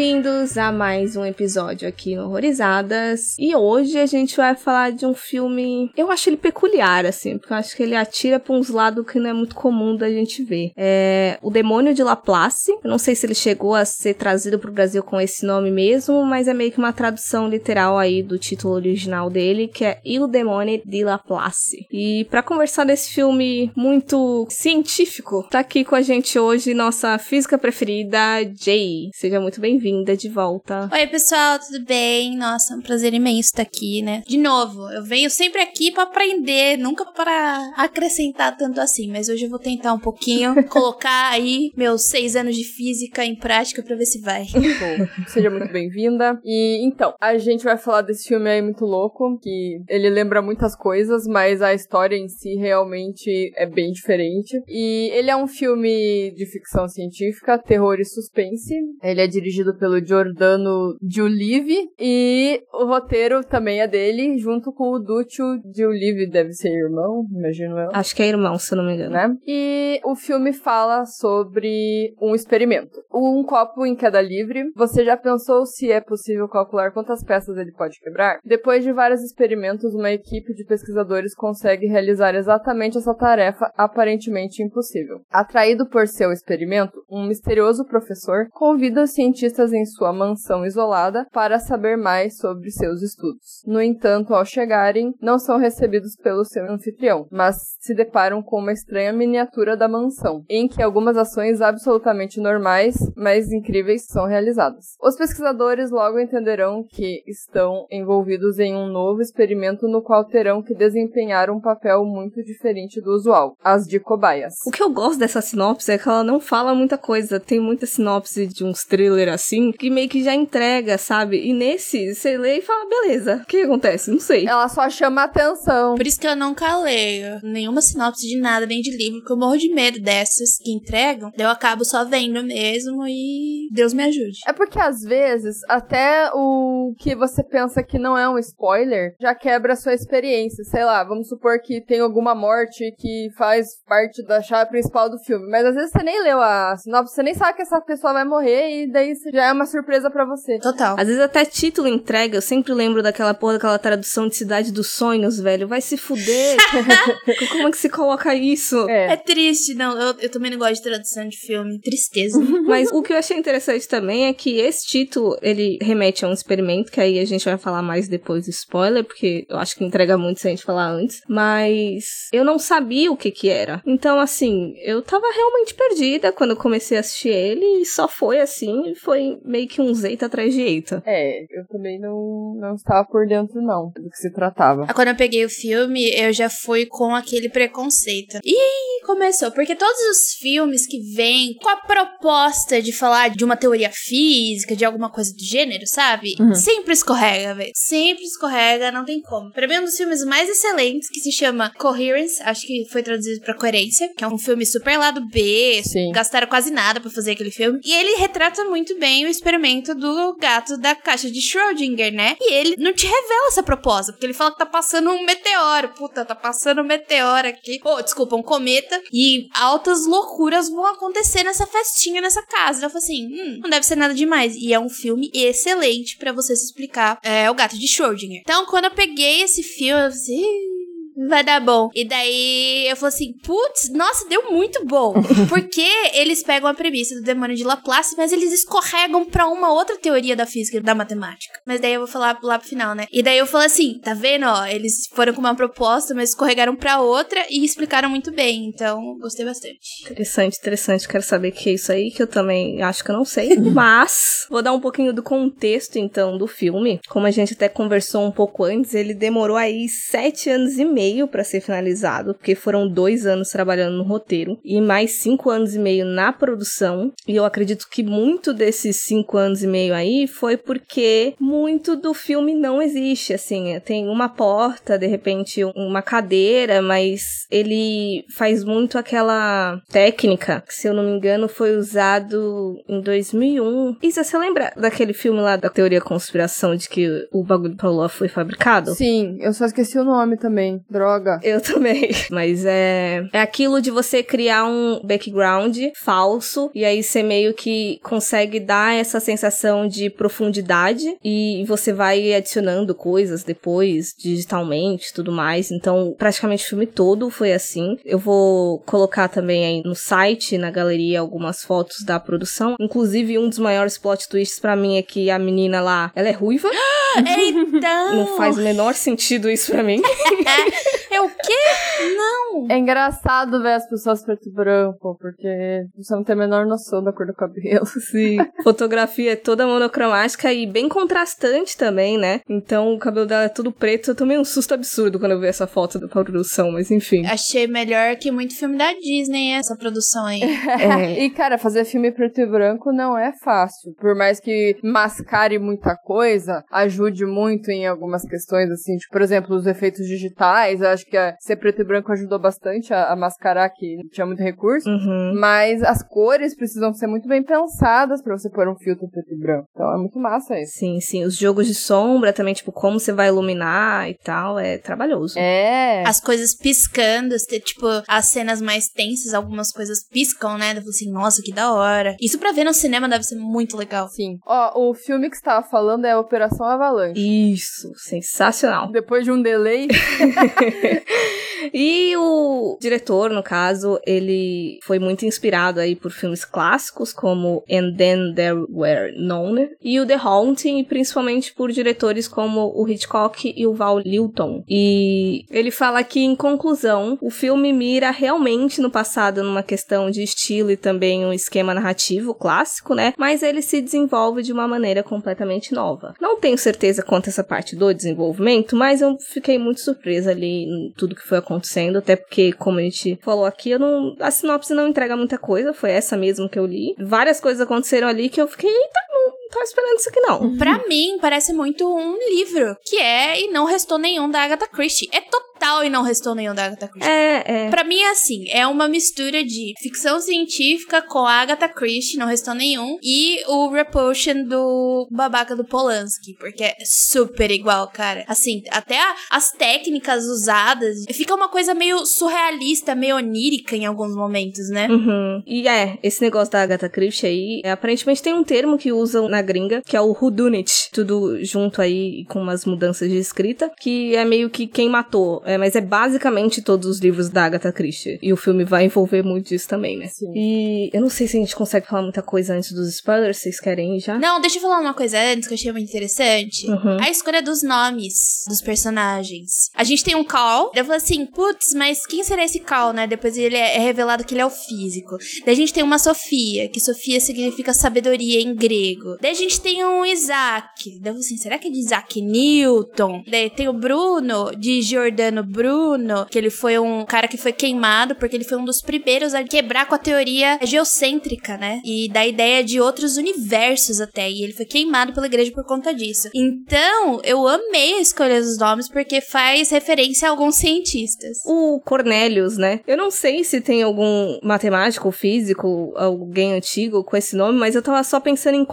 bem-vindos a mais um episódio aqui no Horrorizadas. E hoje a gente vai falar de um filme. Eu acho ele peculiar, assim, porque eu acho que ele atira pra uns lados que não é muito comum da gente ver. É O Demônio de Laplace. Eu não sei se ele chegou a ser trazido pro Brasil com esse nome mesmo, mas é meio que uma tradução literal aí do título original dele, que é Il Demone di Laplace. E para conversar desse filme muito científico, tá aqui com a gente hoje nossa física preferida, Jay. Seja muito bem-vinda de volta. Oi, pessoal, tudo bem? Nossa, é um prazer imenso estar aqui, né? De novo, eu venho sempre aqui para aprender, nunca para acrescentar tanto assim, mas hoje eu vou tentar um pouquinho colocar aí meus seis anos de física em prática para ver se vai. Bom, seja muito bem-vinda. E então, a gente vai falar desse filme aí muito louco, que ele lembra muitas coisas, mas a história em si realmente é bem diferente. E ele é um filme de ficção científica, terror e suspense. Ele é dirigido pelo Giordano Giulivi e o roteiro também é dele, junto com o Duccio Giulivi, deve ser irmão, imagino eu. Acho que é irmão, se não me engano. Né? E o filme fala sobre um experimento. Um copo em queda livre. Você já pensou se é possível calcular quantas peças ele pode quebrar? Depois de vários experimentos, uma equipe de pesquisadores consegue realizar exatamente essa tarefa aparentemente impossível. Atraído por seu experimento, um misterioso professor convida os cientistas em sua mansão isolada para saber mais sobre seus estudos. No entanto, ao chegarem, não são recebidos pelo seu anfitrião, mas se deparam com uma estranha miniatura da mansão, em que algumas ações absolutamente normais, mas incríveis, são realizadas. Os pesquisadores logo entenderão que estão envolvidos em um novo experimento no qual terão que desempenhar um papel muito diferente do usual, as de cobaias. O que eu gosto dessa sinopse é que ela não fala muita coisa. Tem muita sinopse de uns thriller assim, que meio que já entrega, sabe? E nesse, você lê e fala, beleza, o que acontece? Não sei. Ela só chama atenção. Por isso que eu nunca leio nenhuma sinopse de nada, nem de livro, porque eu morro de medo dessas que entregam. Eu acabo só vendo mesmo e Deus me ajude. É porque às vezes, até o que você pensa que não é um spoiler, já quebra a sua experiência. Sei lá, vamos supor que tem alguma morte que faz parte da chave principal do filme. Mas às vezes você nem leu a sinopse, você nem sabe que essa pessoa vai morrer e daí já é uma surpresa para você. Total. Às vezes até título entrega, eu sempre lembro daquela porra, daquela tradução de Cidade dos Sonhos, velho. Vai se fuder. Como é que se coloca isso? É, triste, não. Eu, eu também não gosto de tradução de filme. Tristeza. Mas o que eu achei interessante também é que esse título, ele remete a um experimento, que aí a gente vai falar mais depois do spoiler, porque eu acho que entrega muito se a gente falar antes. Mas eu não sabia o que que era. Então, assim, eu tava realmente perdida quando eu comecei a assistir ele e só foi assim, foi meio que um zeita atrás de eita. É, eu também não, não estava por dentro, não, do que se tratava. Quando eu peguei o filme, eu já fui com aquele preconceito. E começou, porque todos os filmes que vêm com a proposta de falar de uma teoria física, de alguma coisa do gênero, sabe? Sempre escorrega, velho. Sempre escorrega, não tem como. Pra mim, é um dos filmes mais excelentes, que se chama Coherence, acho que foi traduzido pra Coerência, que é um filme super lado B, Sim. gastaram quase nada pra fazer aquele filme. E ele retrata muito bem o experimento do gato da caixa de Schrödinger, né? E ele não te revela essa proposta, porque ele fala que tá passando um meteoro. Puta, tá passando um meteoro aqui. Oh, desculpa, um cometa. E altas loucuras vão acontecer nessa festinha, nessa casa. Eu falei assim, hum, não deve ser nada demais. E é um filme excelente pra você se explicar é, o gato de Schrödinger. Então, quando eu peguei esse filme, eu falei assim... "Ih, Vai dar bom. E daí eu falei assim: putz, nossa, deu muito bom. Porque eles pegam a premissa do demônio de Laplace, mas eles escorregam pra uma outra teoria da física e da matemática. Mas daí eu vou falar lá pro final, né? E daí eu falo assim: tá vendo, ó? Eles foram com uma proposta, mas escorregaram pra outra e explicaram muito bem. Então, gostei bastante. Interessante, interessante. Quero saber o que é isso aí, que eu também acho que eu não sei. Mas, vou dar um pouquinho do contexto, então, do filme. Como a gente até conversou um pouco antes, ele demorou aí sete anos e meio meio para ser finalizado, porque foram dois anos trabalhando no roteiro e mais cinco anos e meio na produção. E eu acredito que muito desses cinco anos e meio aí foi porque muito do filme não existe. Assim, tem uma porta, de repente uma cadeira, mas ele faz muito aquela técnica que, se eu não me engano, foi usado em 2001. Isa, você lembra daquele filme lá da teoria conspiração de que o bagulho do Paulo foi fabricado? Sim, eu só esqueci o nome também. Droga. Eu também. Mas é. É aquilo de você criar um background falso e aí você meio que consegue dar essa sensação de profundidade e você vai adicionando coisas depois, digitalmente tudo mais. Então, praticamente o filme todo foi assim. Eu vou colocar também aí no site, na galeria, algumas fotos da produção. Inclusive, um dos maiores plot twists para mim é que a menina lá, ela é ruiva. Então. Não faz o menor sentido isso pra mim. é o quê? Não. É engraçado ver as pessoas preto e branco, porque você não tem a menor noção da cor do cabelo. Sim. Fotografia é toda monocromática e bem contrastante também, né? Então o cabelo dela é tudo preto. Eu tomei um susto absurdo quando eu vi essa foto da produção, mas enfim. Achei melhor que muito filme da Disney, essa produção aí. É. e, cara, fazer filme preto e branco não é fácil. Por mais que mascare muita coisa, ajude muito em algumas questões, assim, tipo, por exemplo, os efeitos digitais. Eu acho que a, ser preto e branco ajudou bastante a, a mascarar que tinha muito recurso. Uhum. Mas as cores precisam ser muito bem pensadas para você pôr um filtro preto e branco. Então é muito massa isso. Sim, sim. Os jogos de sombra também, tipo, como você vai iluminar e tal, é trabalhoso. É. As coisas piscando, tipo, as cenas mais tensas, algumas coisas piscam, né? Eu assim, nossa, que da hora. Isso pra ver no cinema deve ser muito legal. Sim. Ó, o filme que você tava falando é Operação Avalanche. Isso, sensacional. Depois de um delay. e o diretor, no caso, ele foi muito inspirado aí por filmes clássicos como And Then There Were None e o The Haunting, principalmente por diretores como o Hitchcock e o Val Lilton. E ele fala que, em conclusão, o filme mira realmente no passado numa questão de estilo e também um esquema narrativo clássico, né? Mas ele se desenvolve de uma maneira completamente nova. Não tenho certeza quanto a essa parte do desenvolvimento, mas eu fiquei muito surpresa ali tudo que foi acontecendo, até porque, como a gente falou aqui, eu não, a sinopse não entrega muita coisa, foi essa mesmo que eu li. Várias coisas aconteceram ali que eu fiquei, eita, não, tava esperando isso aqui não. Pra mim, parece muito um livro, que é E Não Restou Nenhum da Agatha Christie. É total E Não Restou Nenhum da Agatha Christie. É, é. Pra mim é assim, é uma mistura de ficção científica com a Agatha Christie, Não Restou Nenhum, e o Repulsion do babaca do Polanski, porque é super igual, cara. Assim, até a, as técnicas usadas, fica uma coisa meio surrealista, meio onírica em alguns momentos, né? Uhum. E é, esse negócio da Agatha Christie aí, é, aparentemente tem um termo que usam na gringa, que é o whodunit, tudo junto aí com umas mudanças de escrita, que é meio que quem matou, é, mas é basicamente todos os livros da Agatha Christie. E o filme vai envolver muito disso também, né? Sim. E eu não sei se a gente consegue falar muita coisa antes dos spoilers, vocês querem já? Não, deixa eu falar uma coisa antes que eu achei muito interessante. Uhum. A escolha dos nomes dos personagens. A gente tem um Cal. Eu falei assim, putz, mas quem será esse Cal, né? Depois ele é, é revelado que ele é o físico. Daí a gente tem uma Sofia, que Sofia significa sabedoria em grego. Daí a gente tem um Isaac. Daí assim, será que é de Isaac Newton? Daí tem o Bruno, de Giordano Bruno, que ele foi um cara que foi queimado porque ele foi um dos primeiros a quebrar com a teoria geocêntrica, né? E da ideia de outros universos até. E ele foi queimado pela igreja por conta disso. Então, eu amei a escolha dos nomes porque faz referência a alguns cientistas. O Cornelius, né? Eu não sei se tem algum matemático, físico, alguém antigo com esse nome, mas eu tava só pensando em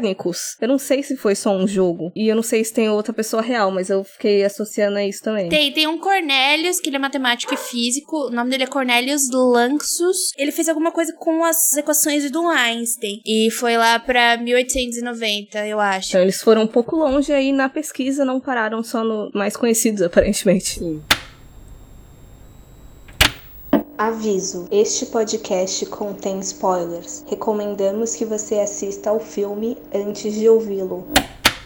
Copérnicos. Eu não sei se foi só um jogo. E eu não sei se tem outra pessoa real, mas eu fiquei associando a isso também. Tem, tem um Cornelius, que ele é matemático e físico. O nome dele é Cornelius Lanxus. Ele fez alguma coisa com as equações do Einstein. E foi lá pra 1890, eu acho. Então eles foram um pouco longe aí na pesquisa, não pararam só no mais conhecidos, aparentemente. Sim. Aviso: este podcast contém spoilers. Recomendamos que você assista ao filme antes de ouvi-lo.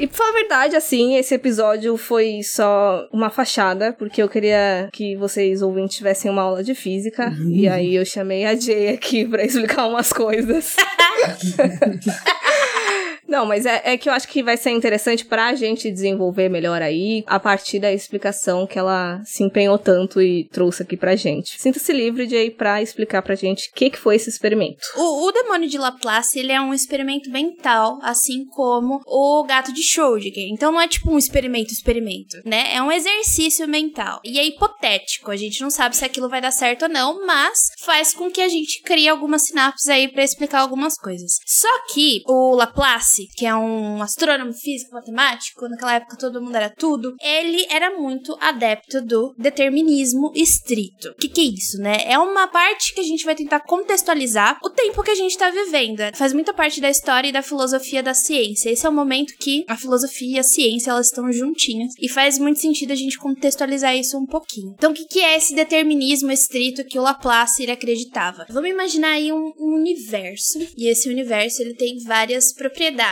E pra falar a verdade, assim, esse episódio foi só uma fachada, porque eu queria que vocês ouvintes tivessem uma aula de física. E aí eu chamei a Jay aqui pra explicar umas coisas. Não, mas é, é que eu acho que vai ser interessante pra gente desenvolver melhor aí, a partir da explicação que ela se empenhou tanto e trouxe aqui pra gente. Sinta-se livre de ir pra explicar pra gente o que, que foi esse experimento. O, o demônio de Laplace, ele é um experimento mental, assim como o gato de Schrödinger. Então não é tipo um experimento, experimento, né? É um exercício mental. E é hipotético, a gente não sabe se aquilo vai dar certo ou não, mas faz com que a gente crie algumas sinapses aí para explicar algumas coisas. Só que o Laplace, que é um astrônomo físico matemático, naquela época todo mundo era tudo, ele era muito adepto do determinismo estrito. O que, que é isso, né? É uma parte que a gente vai tentar contextualizar o tempo que a gente tá vivendo. Faz muita parte da história e da filosofia da ciência. Esse é o momento que a filosofia e a ciência elas estão juntinhas e faz muito sentido a gente contextualizar isso um pouquinho. Então, o que, que é esse determinismo estrito que o Laplace ele acreditava? Vamos imaginar aí um, um universo e esse universo ele tem várias propriedades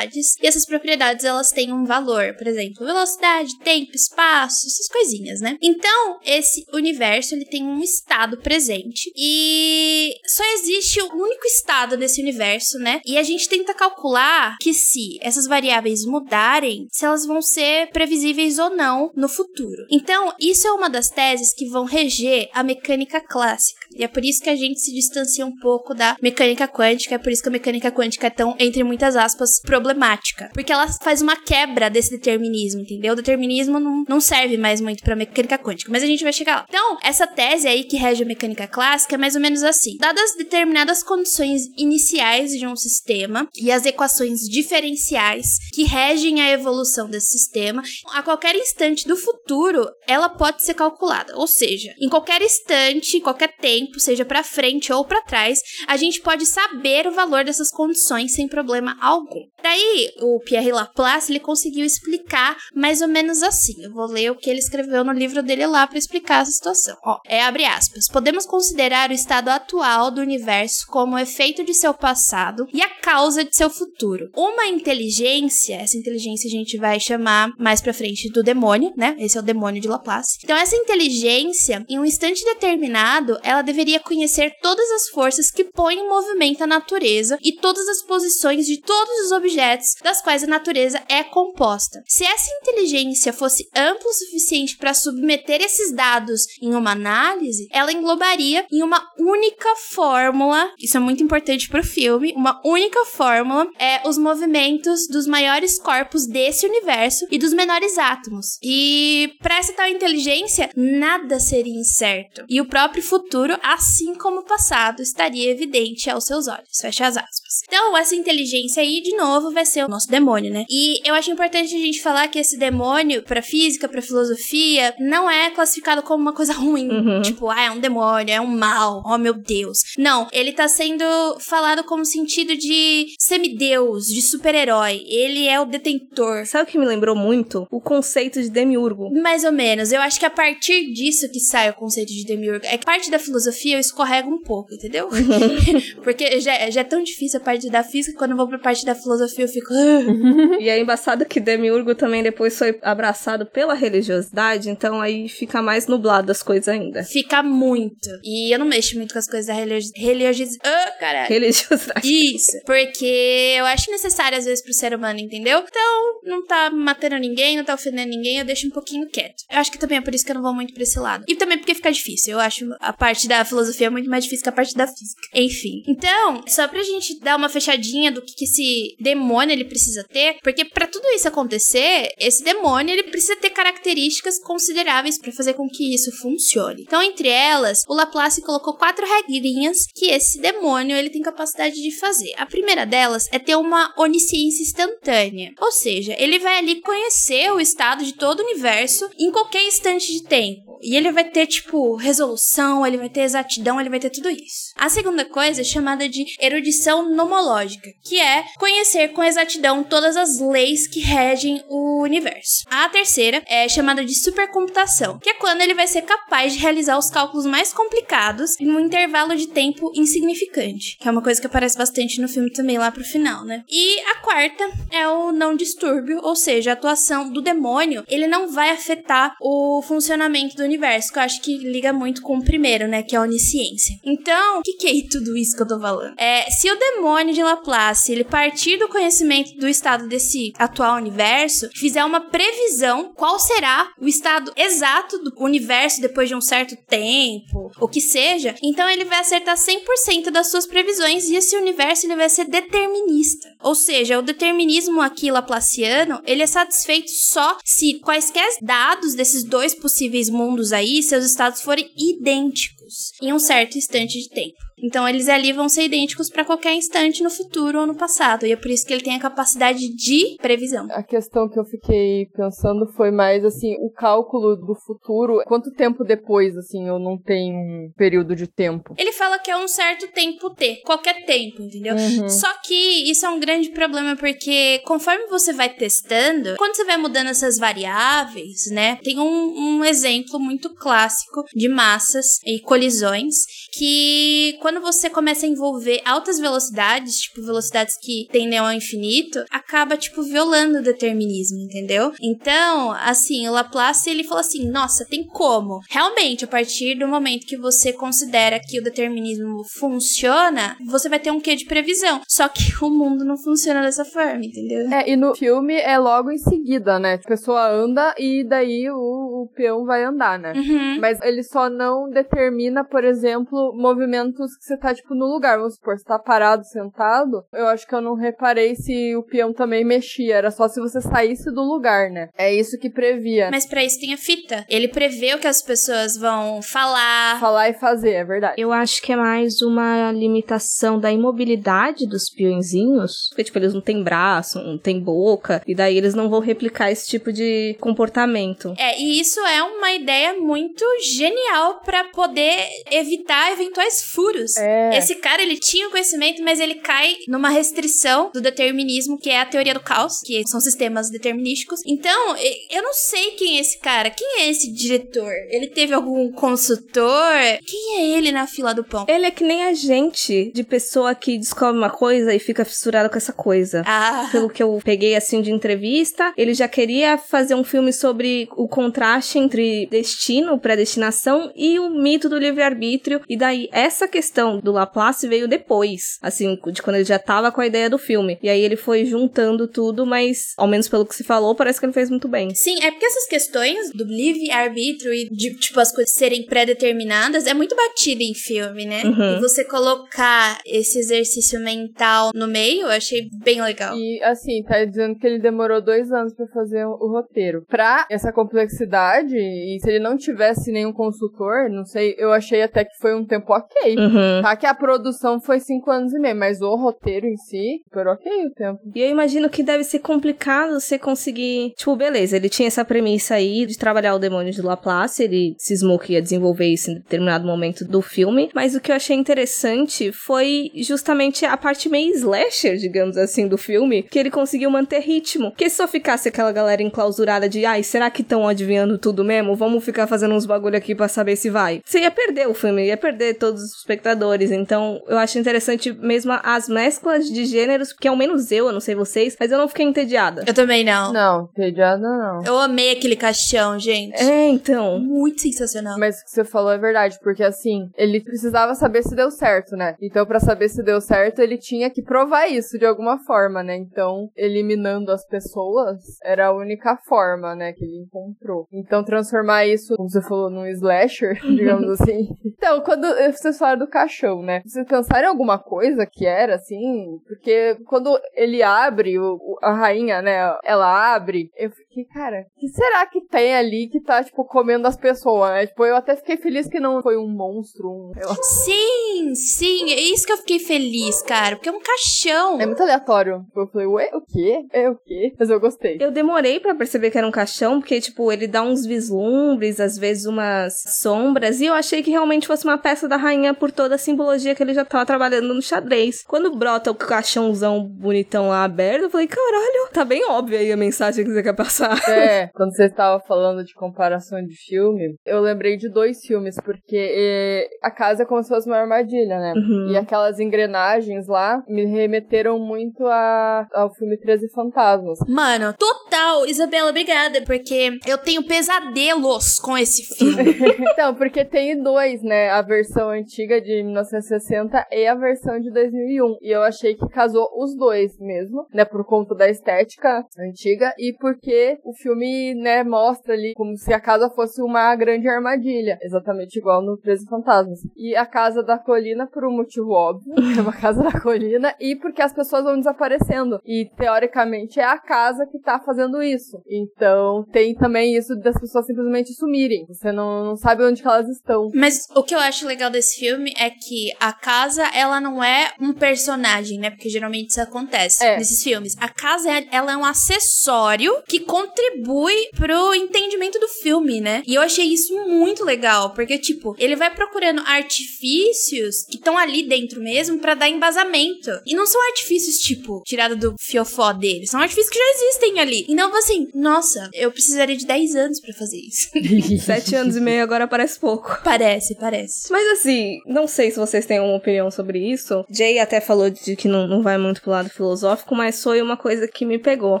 e essas propriedades elas têm um valor, por exemplo, velocidade, tempo, espaço, essas coisinhas, né? Então, esse universo ele tem um estado presente e só existe um único estado nesse universo, né? E a gente tenta calcular que se essas variáveis mudarem, se elas vão ser previsíveis ou não no futuro. Então, isso é uma das teses que vão reger a mecânica clássica. E é por isso que a gente se distancia um pouco da mecânica quântica, é por isso que a mecânica quântica é tão, entre muitas aspas, problemática. Porque ela faz uma quebra desse determinismo, entendeu? O determinismo não, não serve mais muito pra mecânica quântica, mas a gente vai chegar lá. Então, essa tese aí que rege a mecânica clássica é mais ou menos assim. Dadas determinadas condições iniciais de um sistema e as equações diferenciais que regem a evolução desse sistema, a qualquer instante do futuro, ela pode ser calculada. Ou seja, em qualquer instante, qualquer tempo, seja para frente ou para trás, a gente pode saber o valor dessas condições sem problema algum. Daí, o Pierre Laplace, ele conseguiu explicar mais ou menos assim. Eu vou ler o que ele escreveu no livro dele lá para explicar essa situação. Ó, é abre aspas. Podemos considerar o estado atual do universo como o efeito de seu passado e a causa de seu futuro. Uma inteligência, essa inteligência a gente vai chamar mais para frente do demônio, né? Esse é o demônio de Laplace. Então essa inteligência, em um instante determinado, ela deveria conhecer todas as forças que põem em movimento a natureza e todas as posições de todos os objetos das quais a natureza é composta. Se essa inteligência fosse ampla o suficiente para submeter esses dados em uma análise, ela englobaria em uma única fórmula, isso é muito importante para o filme, uma única fórmula é os movimentos dos maiores corpos desse universo e dos menores átomos. E para essa tal inteligência, nada seria incerto. E o próprio futuro, assim como o passado, estaria evidente aos seus olhos. Fecha as aspas. Então, essa inteligência aí, de novo, vai ser o nosso demônio, né? E eu acho importante a gente falar que esse demônio, pra física, pra filosofia, não é classificado como uma coisa ruim. Uhum. Tipo, ah, é um demônio, é um mal, oh meu Deus. Não, ele tá sendo falado como sentido de semideus, de super-herói. Ele é o detentor. Sabe o que me lembrou muito? O conceito de demiurgo. Mais ou menos. Eu acho que a partir disso que sai o conceito de demiurgo. É que parte da filosofia eu escorrego um pouco, entendeu? Porque já, já é tão difícil parte da física, quando eu vou pra parte da filosofia eu fico. "Ah". E é embaçado que demiurgo também depois foi abraçado pela religiosidade, então aí fica mais nublado as coisas ainda. Fica muito. E eu não mexo muito com as coisas da religiosidade. Ah, caralho. Religiosidade. Isso, porque eu acho necessário às vezes pro ser humano, entendeu? Então, não tá matando ninguém, não tá ofendendo ninguém, eu deixo um pouquinho quieto. Eu acho que também é por isso que eu não vou muito pra esse lado. E também porque fica difícil. Eu acho a parte da filosofia muito mais difícil que a parte da física. Enfim. Então, só pra gente dar uma fechadinha do que, que esse demônio ele precisa ter, porque pra tudo isso acontecer, esse demônio ele precisa ter características consideráveis pra fazer com que isso funcione. Então, entre elas, o Laplace colocou quatro regrinhas que esse demônio ele tem capacidade de fazer. A primeira delas é ter uma onisciência instantânea, ou seja, ele vai ali conhecer o estado de todo o universo em qualquer instante de tempo. E ele vai ter, tipo, resolução, ele vai ter exatidão, ele vai ter tudo isso. A segunda coisa é chamada de erudição nomológica, que é conhecer com exatidão todas as leis que regem o universo. A terceira é chamada de supercomputação, que é quando ele vai ser capaz de realizar os cálculos mais complicados em um intervalo de tempo insignificante, que é uma coisa que aparece bastante no filme também lá pro final, né? E a quarta é o não distúrbio, ou seja, a atuação do demônio, ele não vai afetar o funcionamento do universo, que eu acho que liga muito com o primeiro, né? Que é a onisciência. Então, o que, que é tudo isso que eu tô falando? É, se o demônio de Laplace ele partir do conhecimento do estado desse atual universo, fizer uma previsão qual será o estado exato do universo depois de um certo tempo, o que seja, então ele vai acertar 100% das suas previsões e esse universo ele vai ser determinista. Ou seja, o determinismo aqui laplaciano, ele é satisfeito só se quaisquer dados desses dois possíveis mundos aí, seus estados forem idênticos em um certo instante de tempo. Então eles ali vão ser idênticos para qualquer instante no futuro ou no passado. E é por isso que ele tem a capacidade de previsão. A questão que eu fiquei pensando foi mais assim, o cálculo do futuro, quanto tempo depois, assim, eu não tenho um período de tempo. Ele fala que é um certo tempo T, qualquer tempo, entendeu? Uhum. Só que isso é um grande problema porque conforme você vai testando, quando você vai mudando essas variáveis, né? Tem um, um exemplo muito clássico de massas e colisões que quando você começa a envolver altas velocidades, tipo velocidades que tendem ao infinito, acaba tipo violando o determinismo, entendeu? Então, assim, o Laplace ele falou assim: "Nossa, tem como? Realmente, a partir do momento que você considera que o determinismo funciona, você vai ter um quê de previsão. Só que o mundo não funciona dessa forma, entendeu? É, e no filme é logo em seguida, né? A pessoa anda e daí o, o peão vai andar, né? Uhum. Mas ele só não determina, por exemplo, movimentos que você tá, tipo, no lugar. Vamos supor, você tá parado, sentado. Eu acho que eu não reparei se o peão também mexia. Era só se você saísse do lugar, né? É isso que previa. Mas pra isso tem a fita. Ele prevê o que as pessoas vão falar. Falar e fazer, é verdade. Eu acho que é mais uma limitação da imobilidade dos peõezinhos. Porque, tipo, eles não têm braço, não têm boca. E daí eles não vão replicar esse tipo de comportamento. É, e isso é uma ideia muito genial pra poder evitar eventuais furos. É. Esse cara, ele tinha o conhecimento, mas ele cai numa restrição do determinismo, que é a teoria do caos, que são sistemas determinísticos. Então, eu não sei quem é esse cara. Quem é esse diretor? Ele teve algum consultor? Quem é ele na fila do pão? Ele é que nem a gente, de pessoa que descobre uma coisa e fica fissurada com essa coisa. Ah, Pelo que eu peguei assim de entrevista, ele já queria fazer um filme sobre o contraste entre destino, predestinação e o mito do livre-arbítrio. E daí, essa questão do Laplace veio depois, assim, de quando ele já tava com a ideia do filme. E aí ele foi juntando tudo, mas, ao menos pelo que se falou, parece que ele fez muito bem. Sim, é porque essas questões do livre-arbítrio e de, tipo, as coisas serem pré-determinadas é muito batida em filme, né? Uhum. E você colocar esse exercício mental no meio, eu achei bem legal. E assim, tá dizendo que ele demorou dois anos pra fazer o, o roteiro. Pra essa complexidade, e se ele não tivesse nenhum consultor, não sei, eu achei até que foi um tempo ok. Uhum. Tá que a produção foi cinco anos e meio, mas o roteiro em si, foi ok o tempo. E eu imagino que deve ser complicado você conseguir. Tipo, beleza, ele tinha essa premissa aí de trabalhar o demônio de Laplace, ele cismou que ia desenvolver isso em determinado momento do filme. Mas o que eu achei interessante foi justamente a parte meio slasher, digamos assim, do filme, que ele conseguiu manter ritmo. Porque se só ficasse aquela galera enclausurada de, ai, será que estão adivinhando tudo mesmo? Vamos ficar fazendo uns bagulho aqui pra saber se vai. Você ia perder o filme, ia perder todos os espectadores. Então, eu acho interessante mesmo as mesclas de gêneros, porque ao menos eu, eu não sei vocês, mas eu não fiquei entediada. Eu também não. Não, entediada não. Eu amei aquele caixão, gente. É, então. Muito sensacional. Mas o que você falou é verdade, porque assim, ele precisava saber se deu certo, né? Então, pra saber se deu certo, ele tinha que provar isso de alguma forma, né? Então, eliminando as pessoas era a única forma, né, que ele encontrou. Então, transformar isso, como você falou, num slasher, digamos assim. Então, quando vocês falaram do caixão, né? Vocês pensaram em alguma coisa que era, assim? Porque quando ele abre, o, a rainha, né, ela abre, eu fiquei, cara, o que será que tem ali que tá, tipo, comendo as pessoas, né? Tipo, eu até fiquei feliz que não foi um monstro, um... Sim, sim, é isso que eu fiquei feliz, cara, porque é um caixão. É muito aleatório. Eu falei, ué, o quê? É o quê? Mas eu gostei. Eu demorei pra perceber que era um caixão, porque, tipo, ele dá uns vislumbres, às vezes umas sombras, e eu achei que realmente fosse uma peça da rainha por toda a simbologia que ele já tava trabalhando no xadrez. Quando brota o caixãozão bonitão lá aberto, eu falei, caralho, tá bem óbvio aí a mensagem que você quer passar. Passar. É, quando você estava falando de comparação de filme, eu lembrei de dois filmes, porque eh, a casa é como se fosse uma armadilha, né? Uhum. E aquelas engrenagens lá me remeteram muito a, ao filme 13 Fantasmas. Mano, total. Isabela, obrigada, porque eu tenho pesadelos com esse filme. então, porque tem dois, né? A versão antiga de 1960 e a versão de 2001. E eu achei que casou os dois mesmo, né? Por conta da estética antiga e porque o filme, né, mostra ali como se a casa fosse uma grande armadilha. Exatamente igual no 13 Fantasmas. E a Casa da Colina, por um motivo óbvio, é uma Casa da Colina, e porque as pessoas vão desaparecendo. E, teoricamente, é a casa que tá fazendo isso. Então, tem também isso das pessoas simplesmente sumirem. Você não, não sabe onde que elas estão. Mas o que eu acho legal desse filme é que a casa, ela não é um personagem, né? Porque geralmente isso acontece É. nesses filmes. A casa, é- ela é um acessório que contribui pro entendimento do filme, né? E eu achei isso muito legal, porque, tipo, ele vai procurando artifícios que estão ali dentro mesmo pra dar embasamento. E não são artifícios, tipo, tirado do fiofó dele. São artifícios que já existem ali. Então, assim, nossa, eu precisaria de 10 anos pra fazer isso. Sete anos e meio agora parece pouco. parece, parece. Mas assim, não sei se vocês têm uma opinião sobre isso. Jay até falou de que não, não vai muito pro lado filosófico, mas foi uma coisa que me pegou.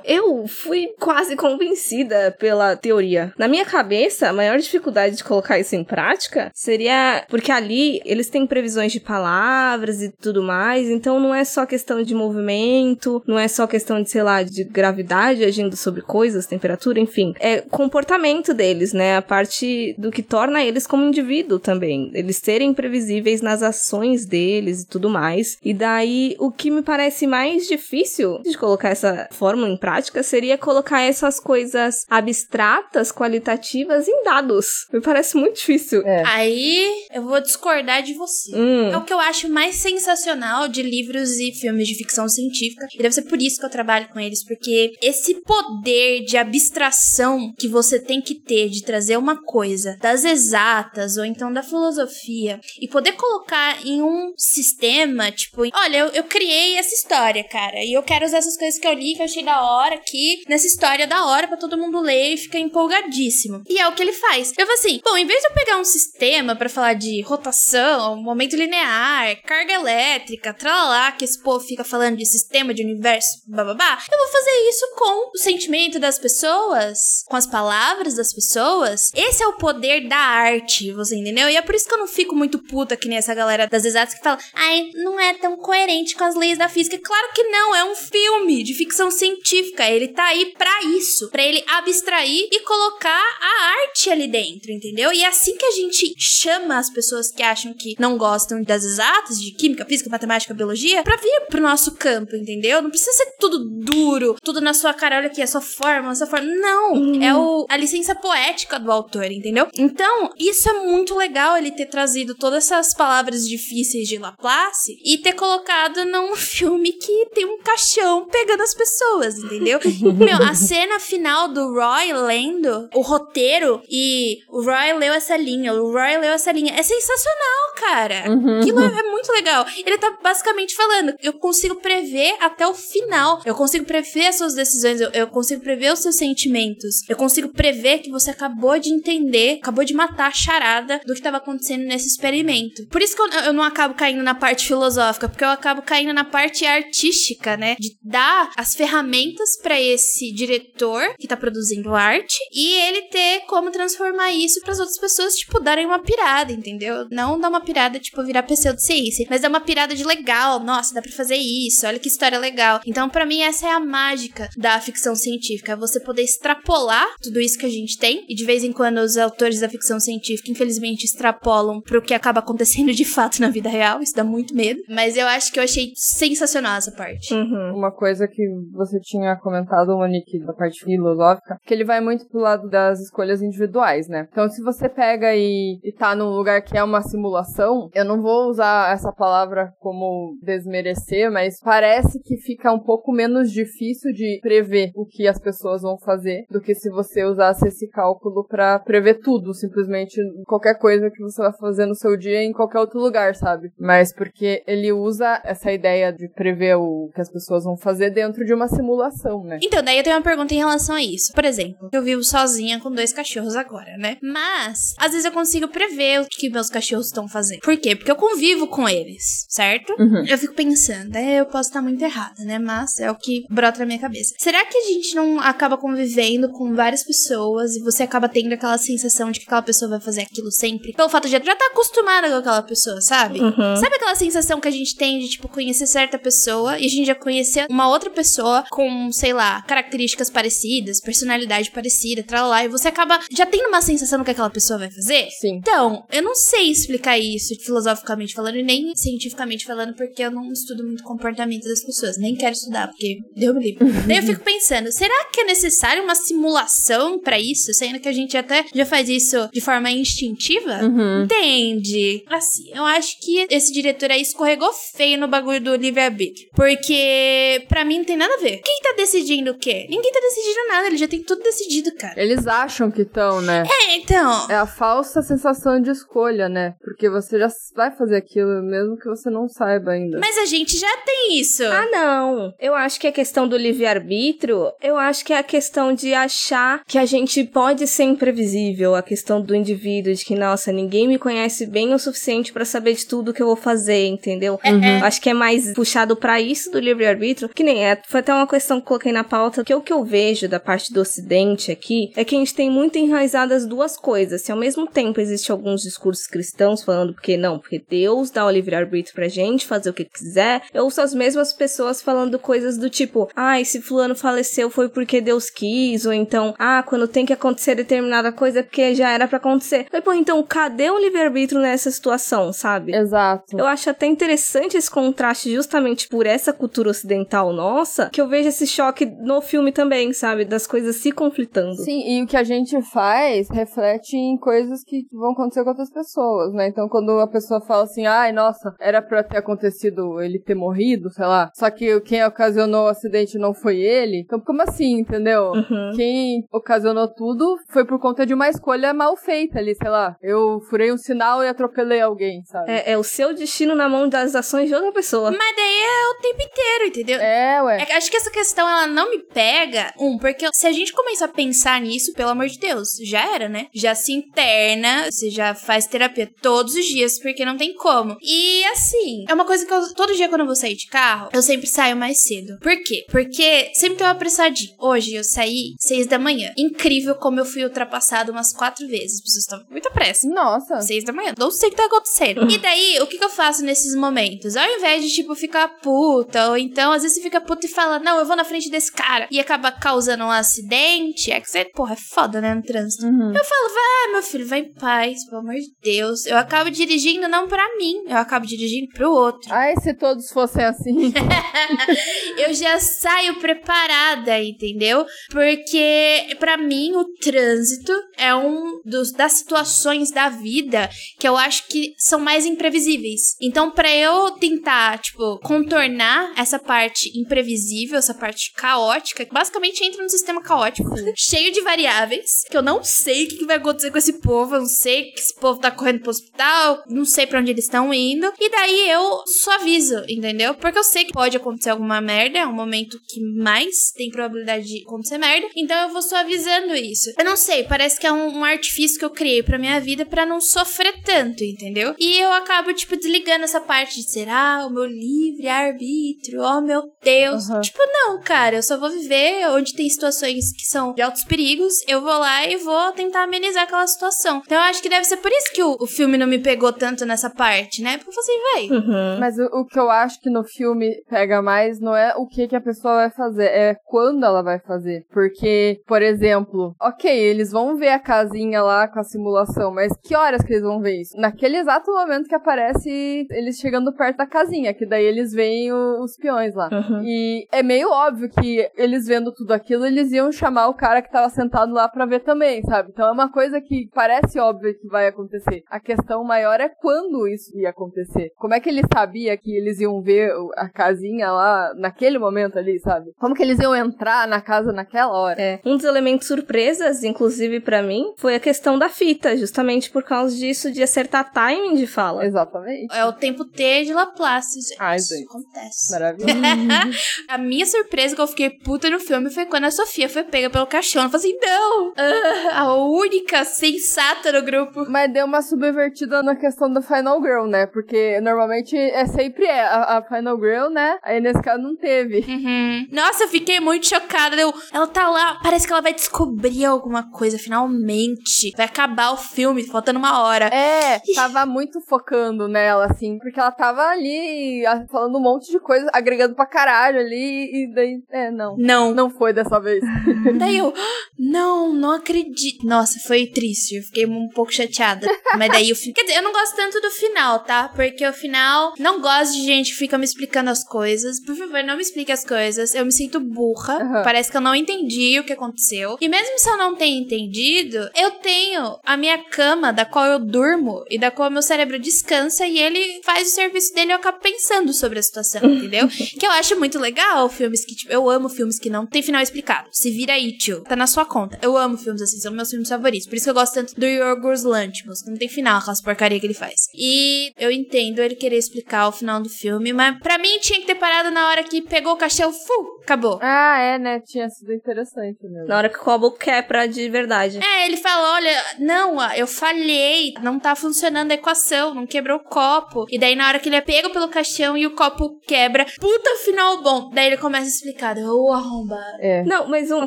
Eu fui quase convencida pela teoria. Na minha cabeça, a maior dificuldade de colocar isso em prática seria porque ali eles têm previsões de palavras e tudo mais, então não é só questão de movimento, não é só questão de, sei lá, de gravidade agindo sobre coisas, temperatura, enfim. É comportamento deles, né? A parte do que torna eles como indivíduo também. Eles serem previsíveis nas ações deles e tudo mais. E daí, o que me parece mais difícil de colocar essa fórmula em prática seria colocar essas coisas abstratas, qualitativas em dados. Me parece muito difícil. É. Aí eu vou discordar de você. Hum. É o que eu acho mais sensacional de livros e filmes de ficção científica. E deve ser por isso que eu trabalho com eles, porque esse poder de abstração que você tem que ter de trazer uma coisa das exatas ou então da filosofia e poder colocar em um sistema, tipo, olha, eu, eu criei essa história, cara, e eu quero usar essas coisas que eu li, que eu achei da hora aqui, nessa história da hora pra todo mundo ler e ficar empolgadíssimo. E é o que ele faz. Eu falo assim, bom, em vez de eu pegar um sistema pra falar de rotação, momento linear, carga elétrica, tralala, que esse povo fica falando de sistema, de universo, bababá, eu vou fazer isso com o sentimento das pessoas, com as palavras das pessoas. Esse é o poder da arte, você entendeu? E é por isso que eu não fico muito puta que nem essa galera das exatas que fala, ai, não é tão coerente com as leis da física. Claro que não, é um filme de ficção científica. Ele tá aí pra isso, pra ele abstrair e colocar a arte ali dentro, entendeu? E é assim que a gente chama as pessoas que acham que não gostam das exatas, de química, física, matemática, biologia, pra vir pro nosso campo, entendeu? Não precisa ser tudo duro, tudo na sua cara, olha aqui, a sua forma, a sua forma. Não, é o, a licença poética do autor, entendeu? Então, isso é muito legal ele ter trazido todas essas palavras difíceis de Laplace e ter colocado num filme que tem um caixão pegando as pessoas, entendeu? Meu, a cena final do Roy lendo o roteiro e o Roy leu essa linha, o Roy leu essa linha. É sensacional, cara. Aquilo é, é muito legal. Ele tá basicamente falando: eu consigo prever até o final. Eu consigo prever as suas decisões, eu, eu consigo prever os seus sentimentos. Eu consigo prever que você acabou de entender, acabou de matar a charada do que tava acontecendo nesse experimento. Por isso que eu, eu não acabo caindo na parte filosófica, porque eu acabo caindo na parte artística, né? De dar as ferramentas pra esse diretor que tá produzindo arte e ele ter como transformar isso para as outras pessoas, tipo, darem uma pirada, entendeu? Não dar uma pirada, tipo, virar pseudociência, mas dar uma pirada de legal. Nossa, dá pra fazer isso, olha que história legal. Então, pra mim, essa é a mágica da ficção científica, é você poder extrapolar tudo isso que a gente tem, e de vez em quando os autores da ficção científica, infelizmente, extrapolam pro que acaba acontecendo de fato na vida real, isso dá muito medo. Mas eu acho que eu achei sensacional essa parte. Uhum. Uma coisa que você tinha comentado, Monique, da parte filosófica, que ele vai muito pro lado das escolhas individuais, né? Então, se você pega e, e tá num lugar que é uma simulação, eu não vou usar essa palavra como desmerecer, mas parece que fica um pouco menos difícil de prever o que as pessoas vão fazer do que se você usasse esse cálculo pra prever tudo, simplesmente qualquer coisa que você vai fazer no seu dia em qualquer outro lugar, sabe? Mas porque ele usa essa ideia de prever o que as pessoas vão fazer dentro de uma simulação, né? Então, daí eu tenho uma pergunta em relação a isso. Por exemplo, eu vivo sozinha com dois cachorros agora, né? Mas, às vezes eu consigo prever o que meus cachorros estão fazendo. Por quê? Porque eu convivo com eles, certo? Uhum. Eu fico pensando, é, eu posso estar muito errada, né? Mas é o que brota na minha cabeça. Será que a gente não acaba convivendo com várias pessoas e você acaba tendo aquela sensação de que aquela pessoa vai fazer aquilo sempre? Pelo fato de já estar acostumada com aquela pessoa, sabe? Uhum. Sabe aquela sensação que a gente tem de, tipo, conhecer certa pessoa e a gente já conhecer uma outra pessoa com, sei lá, características parecidas, personalidade parecida, tralá, e você acaba já tendo uma sensação do que aquela pessoa vai fazer? Sim. Então, eu não sei explicar isso filosoficamente falando e nem cientificamente falando, porque eu não estudo muito comportamento das pessoas. Nem quero estudar, porque deu me livre. Daí eu fico pensando, será que é necessário uma simulação pra isso? Sendo que a gente até já faz isso de forma instintiva? Uhum. Entende? Assim, eu acho que esse diretor aí escorregou feio no bagulho do livre-arbítrio. Porque, pra mim, não tem nada a ver. Quem tá decidindo o quê? Ninguém tá decidindo nada, ele já tem tudo decidido, cara. Eles acham que estão, né? É, então. É a falsa sensação de escolha, né? Porque você já vai fazer aquilo mesmo que você não saiba ainda. Mas a gente já tem isso. Ah, não. Eu acho que a questão do livre-arbítrio, eu acho que é a questão de achar que a gente pode ser imprevisível, a questão do indivíduo, de que, nossa, ninguém me conhece bem o suficiente pra saber de tudo que eu vou fazer, entendeu? Uhum. Acho que é mais puxado pra isso do livre-arbítrio, que nem é. Foi até uma questão que eu coloquei na pauta, que o que eu vejo da parte do ocidente aqui é que a gente tem muito enraizadas duas coisas. Se ao mesmo tempo existe alguns discursos cristãos falando porque não, porque Deus dá o livre-arbítrio pra gente fazer o que quiser, eu ouço as mesmas pessoas falando coisas do tipo, ai, se fulano faleceu foi porque Deus quis, ou então, ah, quando tem que acontecer determinada coisa é porque já era pra acontecer. Mas, pô, então cadê o livre-arbítrio nessa situação, sabe? Exato. Eu acho até interessante esse contraste justamente por essa cultura ocidental nossa, que eu vejo esse choque no filme também, sabe? Das coisas se conflitando. Sim, e o que a gente faz reflete em coisas que vão acontecer com outras pessoas, né? Então, quando a pessoa fala assim, ai, nossa, era pra ter acontecido ele ter morrido, sei lá, só que quem ocasionou o acidente não foi ele, então como assim, entendeu? Uhum. Quem ocasionou tudo foi por conta de uma escolha mal feita ali, sei lá. Eu furei um sinal e atropelei alguém, sabe? É, é o seu destino na mão das ações de outra pessoa. Mas daí é o tempo inteiro, entendeu? É, ué. É acho que essa questão ela não me pega, um, porque se a gente começar a pensar nisso, pelo amor de Deus, já era, né? Já se interna, você já faz terapia todos os dias, porque não tem como. E assim, é uma coisa que eu, todo dia quando eu vou sair de carro, eu sempre saio mais cedo. Por quê? Porque sempre tô apressadinho. Hoje eu saí seis da manhã. Incrível como eu fui ultrapassado umas quatro vezes. As pessoas estavam com muita pressa. Nossa. Seis da manhã. Não sei o que tá acontecendo. e daí, o que, que eu faço nesses momentos? Ao invés de, tipo, ficar puta, ou então, às vezes você fica puta e fala, não, eu vou na frente desse cara, e acaba causando um acidente, é que você, porra, é foda, né, no trânsito. Uhum. Eu falo, vai, meu filho, vai em paz, pelo amor de Deus. Eu acabo dirigindo não pra mim, eu acabo dirigindo pro outro. Ai, se todos fossem assim. eu já saio preparada, entendeu? Porque pra mim o trânsito é um dos das situações da vida que eu acho que são mais imprevisíveis. Então, pra eu tentar, tipo, contornar essa parte imprevisível, essa parte caótica, que basicamente entra no sistema caótico, cheio de variáveis, que eu não sei o que vai acontecer com esse povo, eu não sei que esse povo tá correndo pro hospital, não sei pra onde eles estão indo. E daí eu suavizo, entendeu? Porque eu sei que pode acontecer alguma merda, é um momento que mais tem probabilidade de acontecer merda, então eu vou suavizando isso. Eu não sei, parece que é um, um artifício que eu criei pra minha vida pra não sofrer tanto, entendeu? E eu acabo, tipo, desligando essa parte de será o meu livre-arbítrio, oh meu Deus. Uhum. Tipo, não, cara, eu só vou viver onde tem situações que são de altos perigos, eu vou lá e vou tentar amenizar aquela situação. Então eu acho que deve ser por isso que o, o filme não me pegou tanto nessa parte, né? Porque eu falei assim, véi, Uhum. Mas o, o que eu acho que no filme pega mais não é o que, que a pessoa vai fazer, é quando ela vai fazer. Porque, por exemplo, ok, eles vão ver a casinha lá com a simulação, mas que horas que eles vão ver isso? Naquele exato momento que aparece eles chegando perto da casinha, que daí eles veem o- os peões lá. Uhum. E é meio óbvio que eles vendo tudo aquilo, eles iam chamar o cara que tava sentado lá pra ver também, sabe? Então é uma coisa que parece óbvio que vai acontecer. A questão maior é quando isso ia acontecer. Como é que ele sabia que eles iam ver a casinha lá naquele momento ali, sabe? Como que eles iam entrar na casa naquela hora? É. Um dos elementos surpresas, inclusive pra mim, foi a questão da fita, justamente por causa disso de acertar timing de fala. Exatamente. é o tempo T de Laplace, gente. Ai, gente. Acontece. Maravilhoso. A minha surpresa que eu fiquei puta no filme foi quando quando a Sofia foi pega pelo caixão, ela falou assim: não! Ah, a única sensata no grupo. Mas deu uma subvertida na questão da Final Girl, né? Porque normalmente é sempre é a, a Final Girl, né? Aí nesse caso não teve. Uhum. Nossa, eu fiquei muito chocada. Eu, ela tá lá, parece que ela vai descobrir alguma coisa, finalmente. Vai acabar o filme, faltando uma hora. É, tava muito focando nela, assim, porque ela tava ali falando um monte de coisa, agregando pra caralho ali, e daí, é, não. Não. Não foi dessa vez. Daí eu, "Ah, não, não acredito. Nossa, foi triste. Eu fiquei um pouco chateada. Mas daí o final. Quer dizer, eu não gosto tanto do final, tá? Porque o final. Não gosto de gente que fica me explicando as coisas. Por favor, não me explique as coisas. Eu me sinto burra. Aham. Parece que eu não entendi o que aconteceu. E mesmo se eu não tenha entendido, eu tenho a minha cama da qual eu durmo e da qual meu cérebro descansa e ele faz o serviço dele e eu acabo pensando sobre a situação, entendeu? que eu acho muito legal filmes que, tipo, eu amo filmes que não tem final explicado. Se vira aí, tio. Tá na sua conta. Eu amo filmes assim, são meus filmes favoritos. Por isso que eu gosto tanto do Yorgos Lanthimos, que não tem final, aquelas porcaria que ele faz. E eu entendo ele querer explicar o final do filme, mas pra mim tinha que ter parado na hora que pegou o caixão, fu, acabou. ah, é, né? Tinha sido interessante mesmo. Na hora que o Cobo quebra de verdade. É, ele fala: olha, não, eu falhei, não tá funcionando a equação, não quebrou o copo. E daí, na hora que ele é pego pelo caixão e o copo quebra, puta final bom. Daí ele começa a explicar: ô arrombado. É. Não, mas uma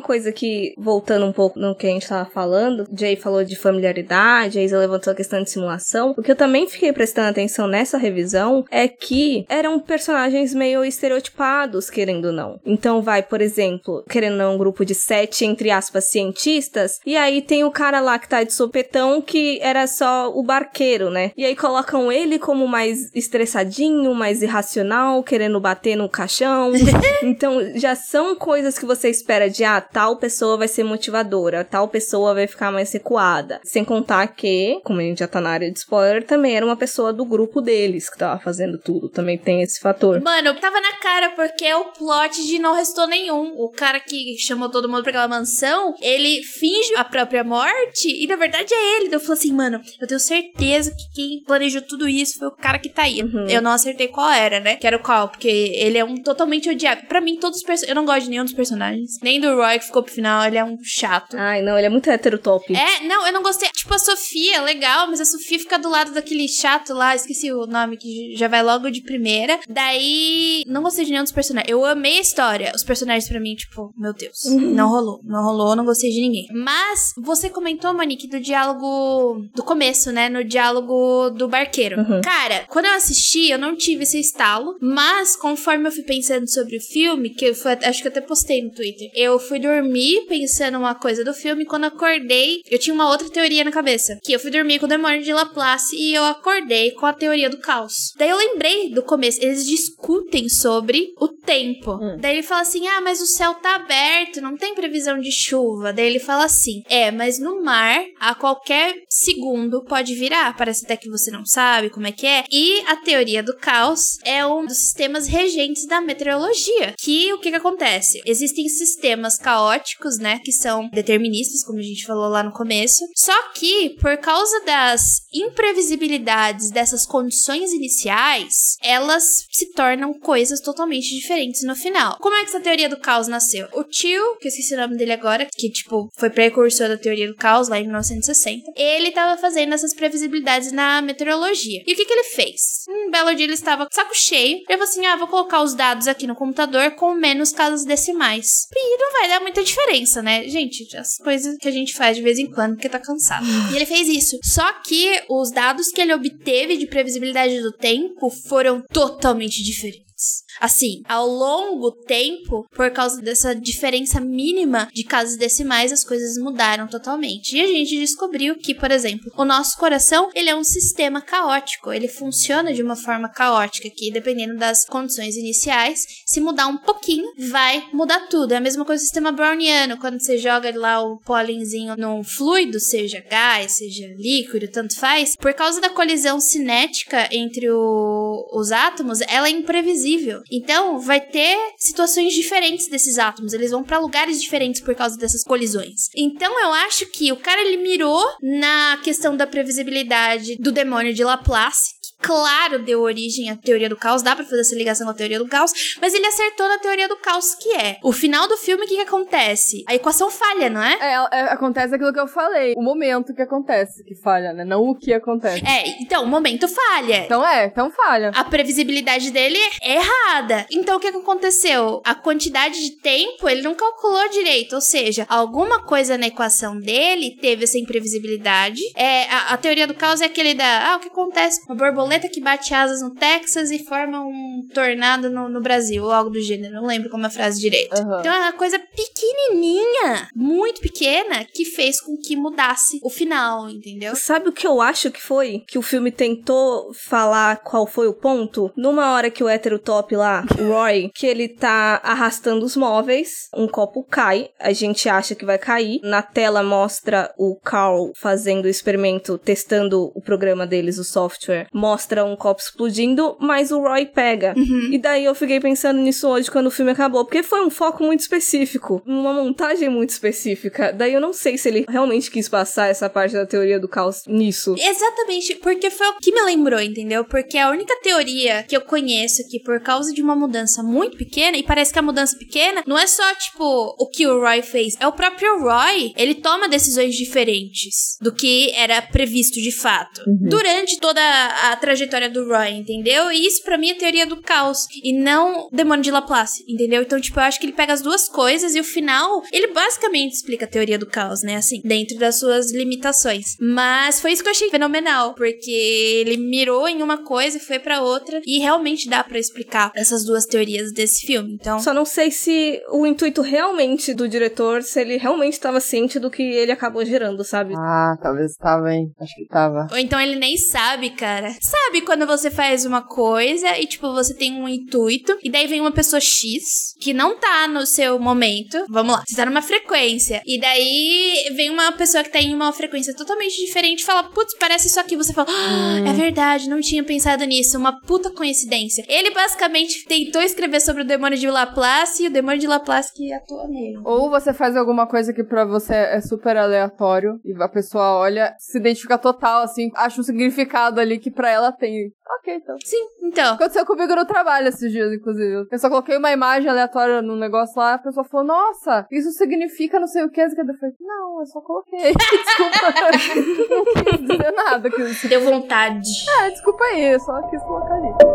coisa que, voltando um pouco no que a gente tava falando, Jay falou de familiaridade, a Isa levantou a questão de simulação. O que eu também fiquei prestando atenção nessa revisão é que eram personagens meio estereotipados, querendo ou não. Então vai, por exemplo, querendo ou não, um grupo de sete, entre aspas, cientistas, e aí tem o cara lá que tá de sopetão que era só o barqueiro, né? E aí colocam ele como mais estressadinho, mais irracional, querendo bater no caixão. então já são coisas que você espera de, ah, tal pessoa vai ser motivadora, tal pessoa vai ficar mais recuada. Sem contar que, como a gente já tá na área de spoiler, também era uma pessoa do grupo deles que tava fazendo tudo. Também tem esse fator. Mano, tava na cara porque é o plot de não restou nenhum. O cara que chamou todo mundo pra aquela mansão, ele finge a própria morte e na verdade é ele. Então eu falei assim, mano, eu tenho certeza que quem planejou tudo isso foi o cara que tá aí. Eu não acertei qual era, né? Que era o qual, porque ele é um totalmente odiado. Pra mim, todos os personagens. Eu não gosto de nenhum dos personagens. Nem do Roy que ficou pro final, ele é um chato. Ai, não, ele é muito heterotop. É, não, eu não gostei. Tipo, a Sofia, legal, mas a Sofia fica do lado daquele chato lá, esqueci o nome, que já vai logo de primeira. Daí, não gostei de nenhum dos personagens. Eu amei a história. Os personagens pra mim, tipo, meu Deus, não rolou. Não rolou, não gostei de ninguém. Mas, você comentou, Monique, do diálogo do começo, né? No diálogo do barqueiro. Cara, quando eu assisti, eu não tive esse estalo, mas conforme eu fui pensando sobre o filme, que eu fui, acho que eu até postei no Twitter, eu fui dormir pensando uma coisa do filme, quando acordei, eu tinha uma outra teoria na cabeça, que eu fui dormir com o demônio de Laplace e eu acordei com a teoria do caos. Daí eu lembrei do começo, eles discutem sobre o tempo. Daí ele fala assim: "Ah, mas o céu tá aberto, não tem previsão de chuva". Daí ele fala assim: "É, mas no mar, a qualquer segundo pode virar, parece até que você não sabe como é que é". E a teoria do caos é um dos sistemas regentes da meteorologia, que o que que acontece? Existem sistemas caóticos, né, que são deterministas, como a gente falou lá no começo. Só que por causa das imprevisibilidades dessas condições iniciais, elas se tornam coisas totalmente diferentes no final. Como é que essa teoria do caos nasceu? O tio, que eu esqueci o nome dele agora, que tipo foi precursor da teoria do caos lá em 1960, ele tava fazendo essas previsibilidades na meteorologia. E o que que ele fez? Um belo dia ele estava saco cheio, ele falou assim: "Ah, vou colocar os dados aqui no computador com menos casas decimais". E não vai dar muita diferença, né? Gente, as coisas que a gente faz de vez em quando porque tá cansado. E ele fez isso. Só que os dados que ele obteve de previsibilidade do tempo foram totalmente diferentes. Assim, ao longo tempo, por causa dessa diferença mínima de casas decimais, as coisas mudaram totalmente. E a gente descobriu que, por exemplo, o nosso coração, ele é um sistema caótico, ele funciona de uma forma caótica que dependendo das condições iniciais, se mudar um pouquinho, vai mudar tudo. É a mesma coisa do sistema browniano, quando você joga lá o pólenzinho num fluido, seja gás, seja líquido, tanto faz, por causa da colisão cinética entre o- os átomos, ela é imprevisível. Então, vai ter situações diferentes desses átomos, eles vão pra lugares diferentes por causa dessas colisões. Então, eu acho que o cara ele mirou na questão da previsibilidade do demônio de Laplace, claro, deu origem à teoria do caos, dá pra fazer essa ligação com a teoria do caos, mas ele acertou na teoria do caos, que é o final do filme, o que, que acontece? A equação falha, não é? É, é, acontece aquilo que eu falei. O momento que acontece que falha, né? Não o que acontece. É, então, o momento falha. Então é, então falha. A previsibilidade dele é errada. Então, o que, que aconteceu? A quantidade de tempo ele não calculou direito. Ou seja, alguma coisa na equação dele teve essa imprevisibilidade. É, a, a teoria do caos é aquele da. Ah, o que acontece? Uma borboleta que bate asas no Texas e forma um tornado no, no Brasil, ou algo do gênero. Não lembro como é a frase direito. Aham. Então, é uma coisa pequenininha, muito pequena, que fez com que mudasse o final, entendeu? Sabe o que eu acho que foi? Que o filme tentou falar qual foi o ponto? Numa hora que o hétero top lá, o Roy, que ele tá arrastando os móveis, um copo cai, a gente acha que vai cair. Na tela mostra o Carl fazendo o experimento, testando o programa deles, o software. Mostra um copo explodindo, mas o Roy pega. E daí eu fiquei pensando nisso hoje quando o filme acabou, porque foi um foco muito específico, uma montagem muito específica. Daí eu não sei se ele realmente quis passar essa parte da teoria do caos nisso. Exatamente, porque foi o que me lembrou, entendeu? Porque a única teoria que eu conheço que por causa de uma mudança muito pequena, e parece que a mudança pequena não é só, tipo, o que o Roy fez, é o próprio Roy, ele toma decisões diferentes do que era previsto de fato. Durante toda a trajetória do Roy, entendeu? E isso pra mim é teoria do caos, e não demônio de Laplace, entendeu? Então, tipo, eu acho que ele pega as duas coisas e o final, ele basicamente explica a teoria do caos, né? Assim, dentro das suas limitações. Mas foi isso que eu achei fenomenal, porque ele mirou em uma coisa e foi pra outra, e realmente dá pra explicar essas duas teorias desse filme. Então, Só não sei se o intuito realmente do diretor, se ele realmente estava ciente do que ele acabou gerando, sabe? Ah, talvez tava, hein? Acho que tava. Ou então ele nem sabe, cara. Sabe quando você faz uma coisa e, tipo, você tem um intuito, e daí vem uma pessoa X que não tá no seu momento. Vamos lá, você tá numa frequência. E daí vem uma pessoa que tá em uma frequência totalmente diferente e fala: Putz, parece isso aqui. Você fala: ah, é verdade, não tinha pensado nisso. Uma puta coincidência. Ele basicamente tentou escrever sobre o demônio de Laplace e o demônio de Laplace que atua nele. Ou você faz alguma coisa que pra você é super aleatório e a pessoa olha, se identifica total, assim, acha um significado ali que pra ela tem. Ok, então. Sim, então. Aconteceu comigo no trabalho esses dias, inclusive. Eu só coloquei uma imagem aleatória no negócio lá, a pessoa falou, nossa, isso significa não sei o que. Eu falei, não, eu só coloquei. Desculpa. não quis dizer nada. Que. Deu vontade. É, desculpa aí, eu só quis colocar ali.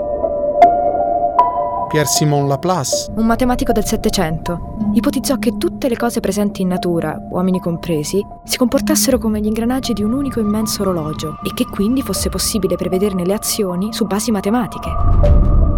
Pierre Simon Laplace, Un matematico del Settecento ipotizzò che tutte le cose presenti in natura, uomini compresi, si comportassero come gli ingranaggi di un unico immenso orologio e che quindi fosse possibile prevederne le azioni su basi matematiche.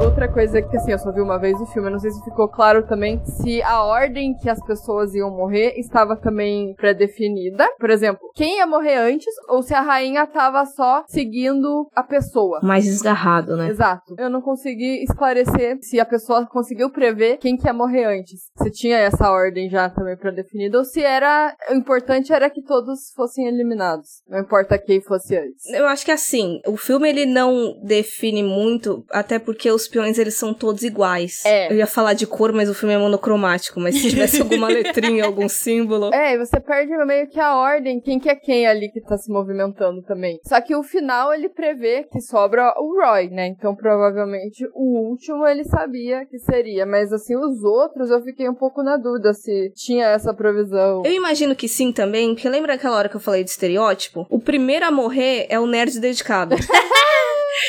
Outra coisa que, assim, eu só vi uma vez o filme, eu não sei se ficou claro também se a ordem que as pessoas iam morrer estava também pré-definida. Por exemplo, quem ia morrer antes ou se a rainha tava só seguindo a pessoa. Mais desgarrado, né? Exato. Eu não consegui esclarecer se a pessoa conseguiu prever quem que ia morrer antes. Se tinha essa ordem já também pré-definida ou se era. O importante era que todos fossem eliminados. Não importa quem fosse antes. Eu acho que assim, o filme ele não define muito, até porque os peões eles são todos iguais. É. Eu ia falar de cor, mas o filme é monocromático, mas se tivesse alguma letrinha, algum símbolo. É, e você perde meio que a ordem, quem que é quem ali que tá se movimentando também. Só que o final ele prevê que sobra o Roy, né? Então provavelmente o último ele sabia que seria, mas assim, os outros eu fiquei um pouco na dúvida se tinha essa provisão. Eu imagino que sim também, porque lembra aquela hora que eu falei de estereótipo? O primeiro a morrer é o nerd dedicado.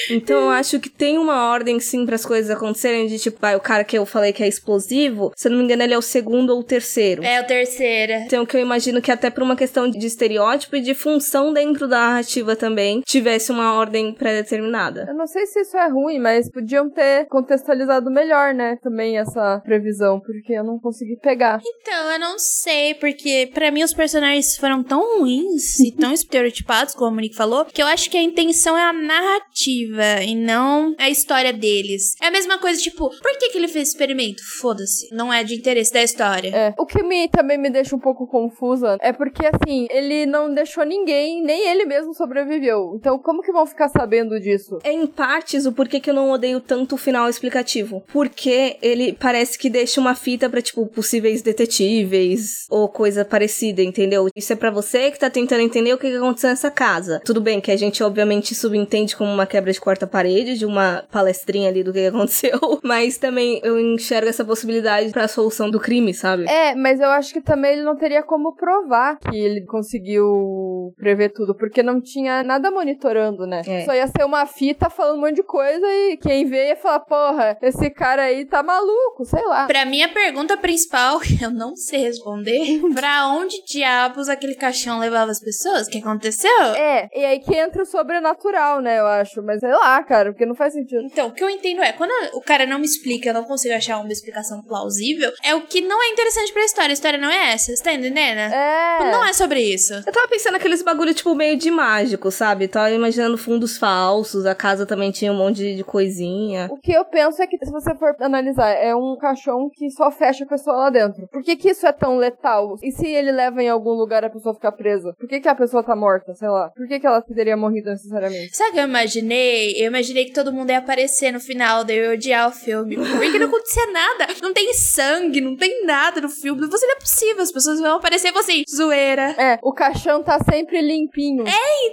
Então eu acho que tem uma ordem sim para as coisas acontecerem de tipo, ah, o cara que eu falei que é explosivo, se eu não me engano ele é o segundo ou o terceiro. É o terceira. Então, que eu imagino que até por uma questão de estereótipo e de função dentro da narrativa também, tivesse uma ordem pré-determinada. Eu não sei se isso é ruim, mas podiam ter contextualizado melhor, né? Também essa previsão, porque eu não consegui pegar. Então, eu não sei, porque pra mim os personagens foram tão ruins e tão estereotipados, como a Monique falou, que eu acho que a intenção é a narrativa. Narrativa e não a história deles. É a mesma coisa, tipo, por que, que ele fez experimento? Foda-se. Não é de interesse da história. É. O que me, também me deixa um pouco confusa é porque, assim, ele não deixou ninguém, nem ele mesmo sobreviveu. Então, como que vão ficar sabendo disso? É em partes o porquê que eu não odeio tanto o final explicativo. Porque ele parece que deixa uma fita pra, tipo, possíveis detetives ou coisa parecida, entendeu? Isso é para você que tá tentando entender o que aconteceu nessa casa. Tudo bem que a gente, obviamente, subentende como uma quebra de quarta parede, de uma palestrinha ali do que aconteceu, mas também eu enxergo essa possibilidade pra solução do crime, sabe? É, mas eu acho que também ele não teria como provar que ele conseguiu prever tudo, porque não tinha nada monitorando, né? É. Só ia ser uma fita falando um monte de coisa e quem vê ia falar, porra, esse cara aí tá maluco, sei lá. Pra mim, a pergunta principal, eu não sei responder, pra onde diabos aquele caixão levava as pessoas? O que aconteceu? É, e aí que entra o sobrenatural, né, eu acho. Mas sei lá, cara, porque não faz sentido. Então, o que eu entendo é, quando o cara não me explica, eu não consigo achar uma explicação plausível, é o que não é interessante pra história. A história não é essa, você tá entendendo? É. Não é sobre isso. Eu tava pensando naqueles bagulho, tipo, meio de mágico, sabe? Tava imaginando fundos falsos, a casa também tinha um monte de, de coisinha. O que eu penso é que, se você for analisar, é um caixão que só fecha a pessoa lá dentro. Por que, que isso é tão letal? E se ele leva em algum lugar a pessoa ficar presa? Por que, que a pessoa tá morta, sei lá? Por que, que ela teria morrido necessariamente? Sabe o que eu imaginei? Eu imaginei que todo mundo ia aparecer no final, daí eu ia odiar o filme. Porque não acontecia nada. Não tem sangue, não tem nada no filme. Você não é possível. As pessoas vão aparecer assim, zoeira. É, o caixão tá sempre limpinho.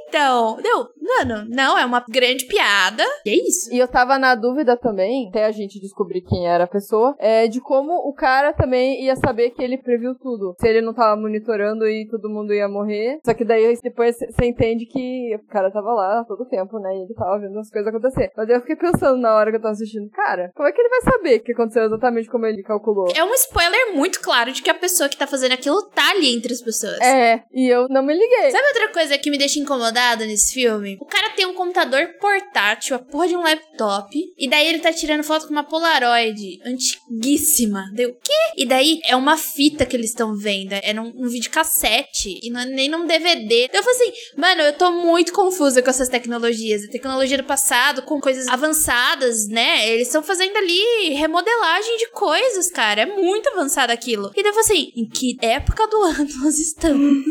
Então, não, mano, não, é uma grande piada. E é isso. E eu tava na dúvida também, até a gente descobrir quem era a pessoa, é de como o cara também ia saber que ele previu tudo. Se ele não tava monitorando e todo mundo ia morrer. Só que daí depois você entende que o cara tava lá todo tempo, né? E ele tava vendo as coisas acontecer. Mas eu fiquei pensando na hora que eu tava assistindo, cara, como é que ele vai saber que aconteceu exatamente como ele calculou? É um spoiler muito claro de que a pessoa que tá fazendo aquilo tá ali entre as pessoas. É, e eu não me liguei. Sabe outra coisa que me deixa incomodada nesse filme? O cara tem um computador portátil, a porra de um laptop, e daí ele tá tirando foto com uma Polaroid antiguíssima. Deu o quê? E daí é uma fita que eles estão vendo, é num, um videocassete, e não é nem num DVD. Então eu falei assim, mano, eu tô muito confusa com essas tecnologias. A tecnologia do passado, com coisas avançadas, né? Eles estão fazendo ali remodelagem de coisas, cara. É muito avançado aquilo. E daí eu falei assim, em que época do ano nós estamos?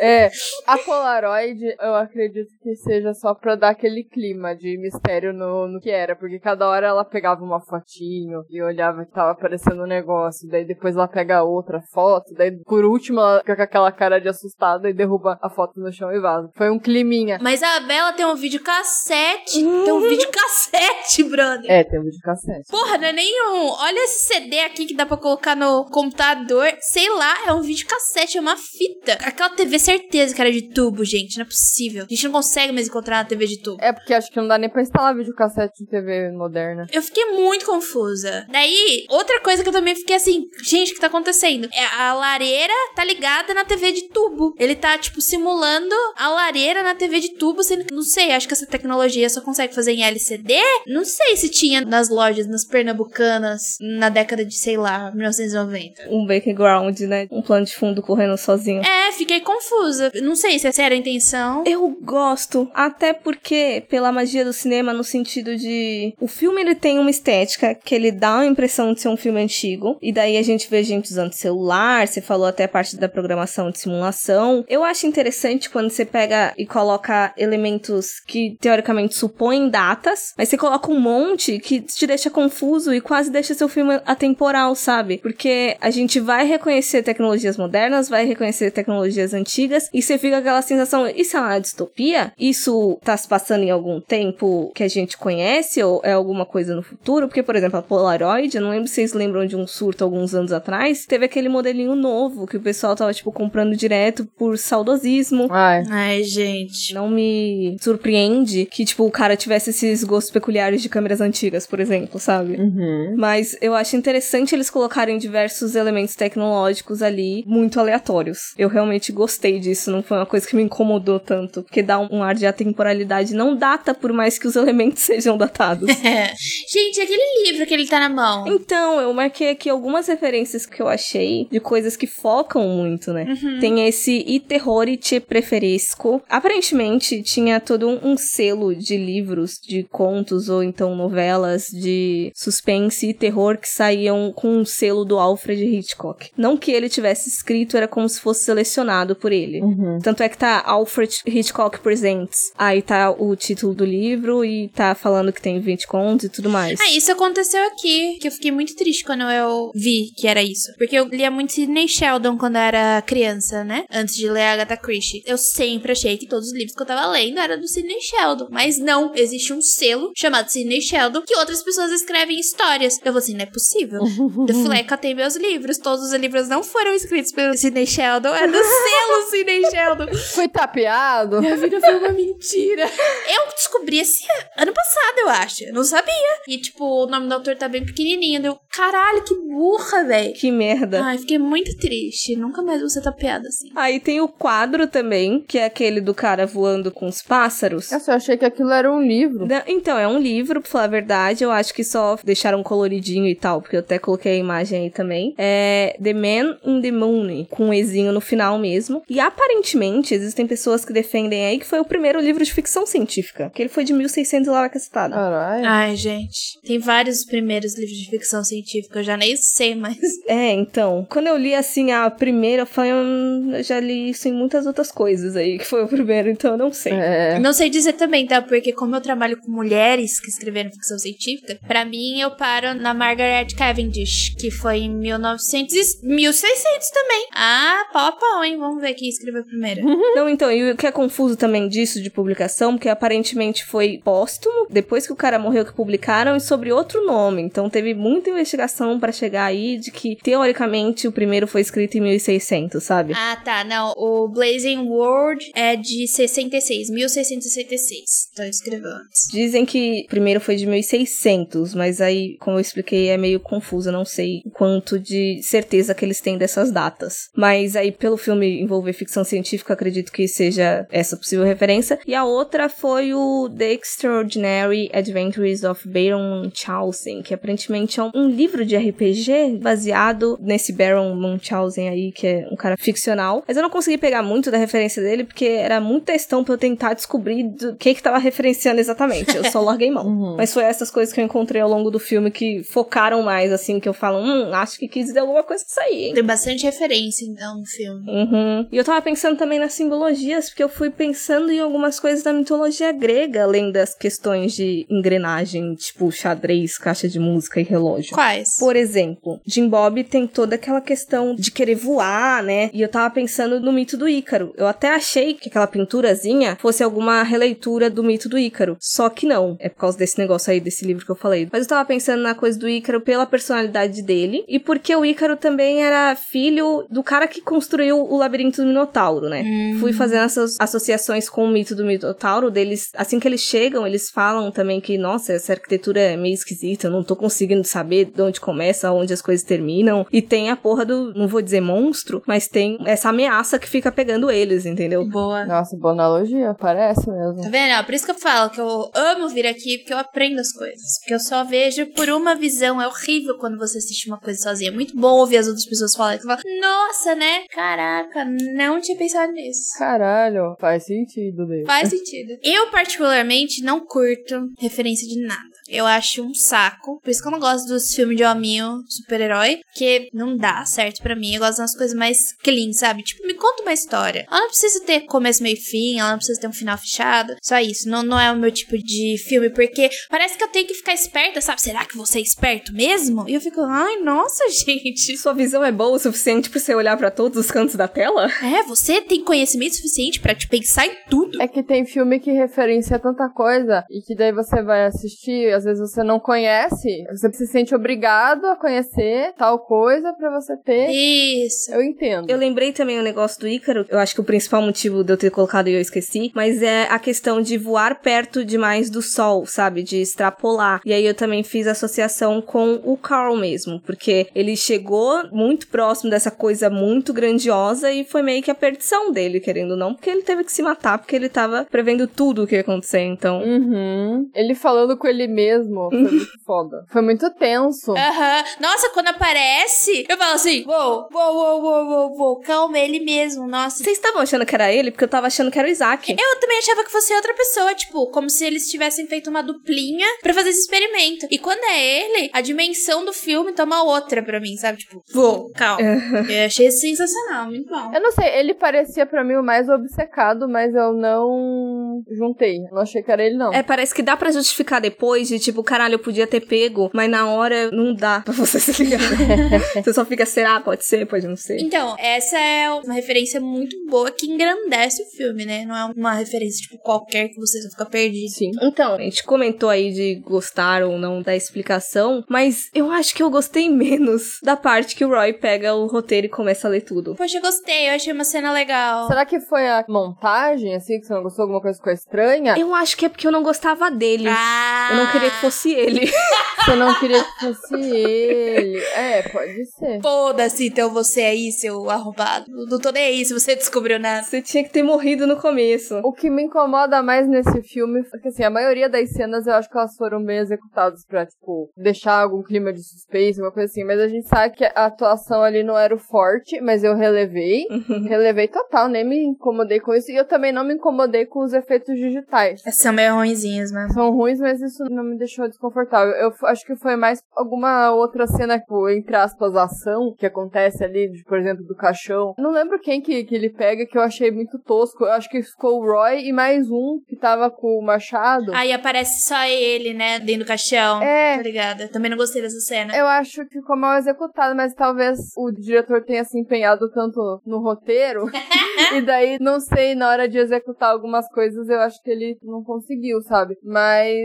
É, a Polaroid, eu acredito que seja só pra dar aquele clima de mistério no, no que era, porque cada hora ela pegava uma fotinho e olhava que tava aparecendo um negócio, daí depois ela pega outra foto, daí por último ela fica com aquela cara de assustada e derruba a foto no chão e vaza. Foi um climinha. Mas a Bela tem um vídeo cassete. Tem um vídeo cassete, brother. É, tem um vídeo cassete. Porra, não é nenhum. Olha esse CD aqui que dá pra colocar no computador. Sei lá, é um vídeo cassete, é uma fita. Aquela TV, certeza que era de tubo, gente. Não é possível. A gente não consegue mais encontrar na TV de tubo. É porque acho que não dá nem pra instalar videocassete em TV moderna. Eu fiquei muito confusa. Daí, outra coisa que eu também fiquei assim, gente, o que tá acontecendo? É a lareira tá ligada na TV de tubo. Ele tá, tipo, simulando a lareira na TV de tubo, sendo que, não sei, acho que essa tecnologia só consegue fazer em LCD. Não sei se tinha nas lojas, nas pernambucanas, na década de, sei lá, 1990. Um background, né? Um plano de fundo correndo sozinho. É, fiquei confusa. Não sei se essa era a intenção. Eu gosto, até porque pela magia do cinema no sentido de o filme ele tem uma estética que ele dá a impressão de ser um filme antigo e daí a gente vê gente usando celular, você falou até parte da programação de simulação. Eu acho interessante quando você pega e coloca elementos que teoricamente supõem datas, mas você coloca um monte que te deixa confuso e quase deixa seu filme atemporal, sabe? Porque a gente vai reconhecer tecnologias modernas, vai reconhecer tecnologias antigas e você fica com aquela sensação, isso é uma distopia? Isso tá se passando em algum tempo que a gente conhece ou é alguma coisa no futuro? Porque, por exemplo, a Polaroid, eu não lembro se vocês lembram de um surto alguns anos atrás, teve aquele modelinho novo que o pessoal tava, tipo, comprando direto por saudosismo. Ai. Ai, gente. Não me surpreende que, tipo, o cara tivesse esses gostos peculiares de câmeras antigas, por exemplo, sabe? Uhum. Mas eu acho interessante eles colocarem diversos elementos tecnológicos ali muito aleatórios. Eu realmente gostei disso, não foi uma coisa que me incomodou tanto, porque dá um, ar de atemporalidade. Não data, por mais que os elementos sejam datados. Gente, aquele livro que ele tá na mão. Então, eu marquei aqui algumas referências que eu achei de coisas que focam muito, né? Tem esse I Terrore Te Preferisco. Aparentemente, tinha todo um selo de livros, de contos ou então novelas de suspense e terror que saíam com um selo do Alfred Hitchcock. Não que ele tivesse escrito, era como se fosse selecionado por ele. Tanto é que tá Alfred Hitchcock Presents. Aí tá o título do livro e tá falando que tem 20 contos e tudo mais. Ah, isso aconteceu aqui, que eu fiquei muito triste quando eu vi que era isso. Porque eu lia muito Sidney Sheldon quando eu era criança, né? Antes de ler Agatha Christie. Eu sempre achei que todos os livros que eu tava lendo eram do Sidney Sheldon. Mas não, existe um selo chamado Sidney Sheldon que outras pessoas escrevem histórias. Eu vou assim, não é possível. The Fleca tem meus livros. Todos os livros não foram escritos pelo Sidney Sheldon. É do selo Sidney Sheldon. Foi tapeado. Minha vida foi uma mentira. Eu descobri esse ano passado, eu acho. Eu não sabia. E, tipo, o nome do autor tá bem pequenininho. Deu, caralho, que burra, velho. Que merda. Ai, fiquei muito triste. Nunca mais vou ser tapeada assim. Aí tem o quadro também, que é aquele do cara voando com os pássaros. Nossa, eu achei que aquilo era um livro. Não, Então, é um livro, pra falar a verdade. Eu acho que só deixaram coloridinho e tal, porque eu até coloquei a imagem aí também. É The Man in the Moon, com um ezinho no final mesmo. E aparentemente, existem pessoas que defendem aí que foi o primeiro livro de ficção científica. Que ele foi de 1600 e lá vai cacetada. Caralho. Ai, gente. Tem vários primeiros livros de ficção científica. Eu já nem sei, mas. É, então. Quando eu li assim a primeira, eu falei, hum, eu já li isso em muitas outras coisas aí, que foi o primeiro, então eu não sei. É. Não sei dizer também, tá? Porque como eu trabalho com mulheres que escreveram ficção científica, pra mim eu paro na Margaret Cavendish, que foi em 1900 e 1600 também. Ah, pau a pau, hein? Vamos ver quem escreveu primeiro. Não, então, e o que é confuso também disso de publicação, porque aparentemente foi póstumo, depois que o cara morreu que publicaram, e sobre outro nome. Então teve muita investigação pra chegar aí de que, teoricamente, o primeiro foi escrito em 1600, sabe? ah, tá. Não, o Blazing World é de 66, 1666. Então escreveu. Dizem que primeiro foi de 1600, mas aí, como eu expliquei, é meio confuso, não sei quanto de certeza que eles têm dessas datas. Mas aí, pelo filme envolver ficção científica, acredito que seja essa possível referência. E a outra foi o The Extraordinary Adventures of Baron Munchausen, que aparentemente é um, livro de RPG baseado nesse Baron Munchausen aí, que é um cara ficcional. Mas eu não consegui pegar muito da referência dele, porque era muito textão pra eu tentar descobrir do que que tava referenciando exatamente. Eu só larguei mão. Uhum. Mas foi essas coisas que eu encontrei ao longo do filme que focaram mais, assim, que eu falo, hum, acho que quis dizer alguma coisa disso aí, hein? Tem bastante referência, então, no filme. Uhum. E eu tava pensando também nas simbologias, porque eu fui pensando em algumas coisas da mitologia grega, além das questões de engrenagem, tipo xadrez, caixa de música e relógio. Quais? Por exemplo, Jim Bob tem toda aquela questão de querer voar, né? E eu tava pensando no mito do Ícaro. Eu até achei que aquela pinturazinha fosse alguma releitura do mito do Ícaro. Só que não. É por causa desse negócio aí, desse livro que eu falei. Mas eu tava pensando na coisa do Ícaro pela personalidade dele e porque o Ícaro também era filho do cara que construiu o labirinto do Minotauro, né? Fui fazendo essas associações com o mito do Minotauro deles. Assim que eles chegam, eles falam também que, nossa, essa arquitetura é meio esquisita, eu não tô conseguindo saber de onde começa, onde as coisas terminam. E tem a porra do, não vou dizer monstro, mas tem essa ameaça que fica pegando eles, entendeu? Boa. Nossa, boa analogia, parece mesmo. Tá vendo? Ó, Por isso que eu falo que eu amo vir aqui, porque eu aprendo as coisas. Porque eu só vejo por uma visão. É horrível quando você assiste uma coisa sozinha. É muito bom ouvir as outras pessoas falarem. Você fala, nossa, né? Caraca, não tinha pensado nisso. Caralho, faz sentido dele. Faz sentido. Eu, particularmente, não curto referência de nada. Eu acho um saco. Por isso que eu não gosto dos filmes de hominho super-herói. Porque não dá certo pra mim. Eu gosto das coisas mais clean, sabe? Tipo, me conta uma história. Ela não precisa ter começo, meio e fim. Ela não precisa ter um final fechado. Só isso. Não, não é o meu tipo de filme. Porque parece que eu tenho que ficar esperta, sabe? Será que você é esperto mesmo? E eu fico, ai, nossa, gente. Sua visão é boa o suficiente pra você olhar pra todos os cantos da tela? É, você tem conhecimento suficiente pra te pensar em tudo. É que tem filme que referencia tanta coisa e que daí você vai assistir, às vezes você não conhece, você se sente obrigado a conhecer tal coisa pra você ter. Isso. Eu entendo. Eu lembrei também o negócio do Ícaro, eu acho que o principal motivo de eu ter colocado e eu esqueci, mas é a questão de voar perto demais do sol, sabe? De extrapolar. E aí eu também fiz associação com o Carl mesmo, porque ele chegou muito próximo dessa coisa muito grandiosa e foi meio que a perdição dele, querendo ou não, porque ele teve que se matar, porque ele tava prevendo tudo o que ia acontecer, então. Uhum. Ele falando com ele mesmo foi muito foda. Foi muito tenso. Aham. Nossa, quando aparece, eu falo assim: uou, uou, uou, uou, uou, uou, calma, ele mesmo. Nossa. Vocês estavam achando que era ele? Porque eu tava achando que era o Isaac. Eu também achava que fosse outra pessoa, tipo, como se eles tivessem feito uma duplinha pra fazer esse experimento. E quando é ele, a dimensão do filme toma outra pra mim, sabe? Tipo, vou, calma. eu achei sensacional, muito bom. Eu não sei, ele parecia pra mim o mais obcecado, mas eu não juntei. Não achei que era ele, não. É, parece que dá pra justificar depois de tipo, caralho, eu podia ter pego, mas na hora não dá pra você se ligar. você só fica, será? Pode ser, pode não ser. Então, essa é uma referência muito boa que engrandece o filme, né? Não é uma referência, tipo, qualquer que você só fica perdido. Sim. Então, a gente comentou aí de gostar ou não da explicação, mas eu acho que eu gostei menos da parte que o Roy pega o roteiro e começa a ler tudo. Poxa, eu gostei, eu achei uma cena legal. Será que foi a montagem, assim, que você não gostou? Alguma coisa ficou estranha? Eu acho que é porque eu não gostava dele. Ah! Eu não queria que fosse ele. Você não queria que fosse ele. É, pode ser. Foda-se, então você aí, seu arrombado. Não tô nem aí se você descobriu nada. Você tinha que ter morrido no começo. O que me incomoda mais nesse filme é que, assim, a maioria das cenas eu acho que elas foram bem executadas pra, tipo, deixar algum clima de suspense, uma coisa assim. Mas a gente sabe que a atuação ali não era o forte, mas eu relevei. relevei total, nem me incomodei com isso. E eu também não me incomodei com os efeitos digitais. São meio ruinzinhas, né? São ruins, mas isso não me deixou desconfortável. Eu acho que foi mais alguma outra cena, tipo, entre aspas, ação que acontece ali, de, por exemplo, do caixão. Não lembro quem que, que ele pega, que eu achei muito tosco. Eu acho que ficou o Roy e mais um que tava com o machado. Aí aparece só ele, né, dentro do caixão. É. Tá ligado? Eu também não gostei dessa cena. Eu acho que ficou mal executado, mas talvez o diretor tenha se empenhado tanto no roteiro. e daí, não sei, na hora de executar algumas coisas, eu acho que ele não conseguiu, sabe? Mas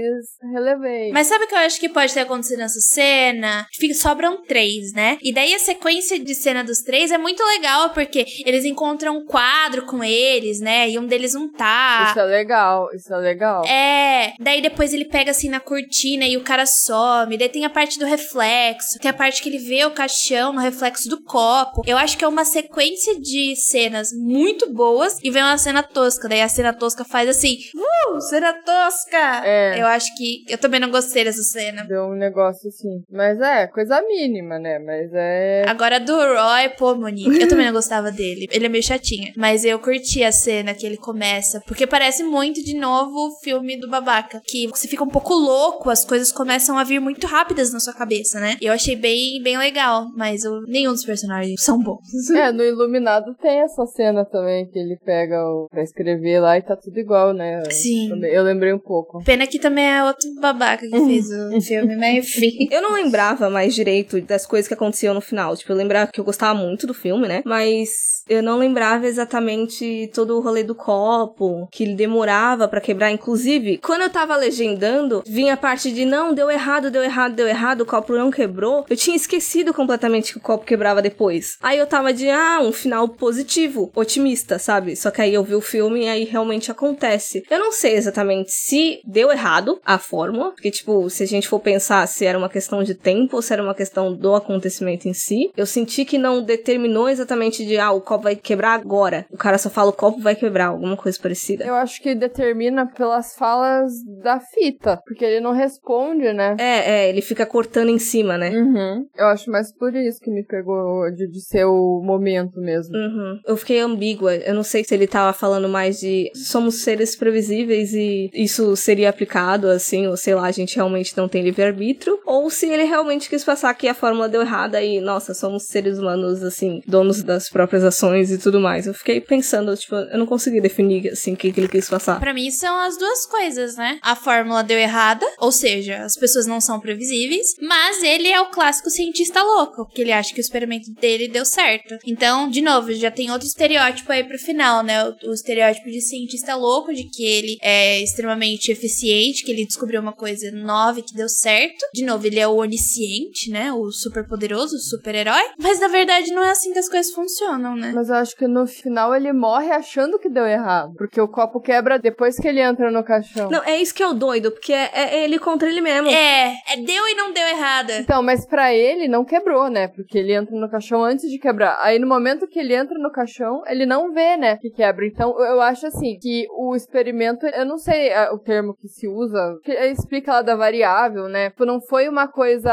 relevei. Mas sabe o que eu acho que pode ter acontecido nessa cena? Fica, sobram três, né? E daí a sequência de cena dos três é muito legal, porque eles encontram um quadro com eles, né? E um deles não tá. Isso é legal, isso é legal. É, daí depois ele pega assim na cortina e o cara some. Daí tem a parte do reflexo, tem a parte que ele vê o caixão no reflexo do copo. Eu acho que é uma sequência de cenas muito boas e vem uma cena tosca. Daí a cena tosca faz assim, uh, cena tosca. É. Eu acho que eu também não gostei dessa cena. Deu um negócio assim. Mas é, coisa mínima, né? Mas é. Agora do Roy, pô, Monique, eu também não gostava dele. Ele é meio chatinho. Mas eu curti a cena que ele começa. Porque parece muito, de novo, o filme do babaca. Que você fica um pouco louco, as coisas começam a vir muito rápidas na sua cabeça, né? E eu achei bem, bem legal. Mas eu- nenhum dos personagens são bons. É, no Iluminado tem essa cena também, que ele pega o... pra escrever lá e tá tudo igual, né? Sim. Eu, eu lembrei um pouco. Pena que também é outro babaca que fez o filme, mas enfim. Eu não lembrava mais direito das coisas que aconteciam no final. Tipo, eu lembrava que eu gostava muito do filme, né? Mas eu não lembrava exatamente todo o rolê do copo, que ele demorava pra quebrar. Inclusive, quando eu tava legendando, vinha a parte de não, deu errado, deu errado, deu errado, o copo não quebrou. Eu tinha esquecido completamente que o copo quebrava depois. Aí eu tava de, ah, um final positivo, otimista, sabe? Só que aí eu vi o filme e aí realmente acontece. Eu não sei exatamente se deu errado a fórmula, porque, tipo, se a gente for pensar se era uma questão de tempo ou se era uma questão do acontecimento em si, eu senti que não determinou exatamente de, ah, o copo vai quebrar agora. O cara só fala o copo vai quebrar, alguma coisa parecida. Eu acho que determina pelas falas da fita, porque ele não responde, né? É, é, ele fica cortando em cima, né? Uhum. Eu acho mais por isso que me pegou de, de ser o momento mesmo. Uhum. Eu fiquei ambígua. Eu não sei se ele tava falando mais de somos seres previsíveis e isso seria aplicado assim, ou sei lá, a gente realmente não tem livre-arbítrio, ou se ele realmente quis passar que a fórmula deu errada e, nossa, somos seres humanos, assim, donos das próprias ações e tudo mais. Eu fiquei pensando, tipo, eu não consegui definir, assim, o que, que ele quis passar. Pra mim são as duas coisas, né? A fórmula deu errada, ou seja, as pessoas não são previsíveis, mas ele é o clássico cientista louco, porque ele acha que o experimento dele deu certo. Então, de novo, já tem outro estereótipo aí pro final, né? O, o estereótipo de cientista louco de que ele é extremamente eficiente, que ele descobriu uma coisa nova e que deu certo. De novo, ele é o onisciente, né? O super poderoso, o super-herói. Mas na verdade não é assim que as coisas funcionam, né? Mas eu acho que no final ele morre achando que deu errado. Porque o copo quebra depois que ele entra no caixão. Não, é isso que é o doido, porque é, é ele contra ele mesmo. É, é deu e não deu errada. Então, mas pra ele não quebrou, né? Porque ele entra no caixão antes de quebrar. Aí no momento que ele entra no caixão, ele não vê, né, que quebra. Então, eu acho assim, que o experimento, eu não sei é, o termo que se usa, que explica lá da variável, né? Tipo, não foi uma coisa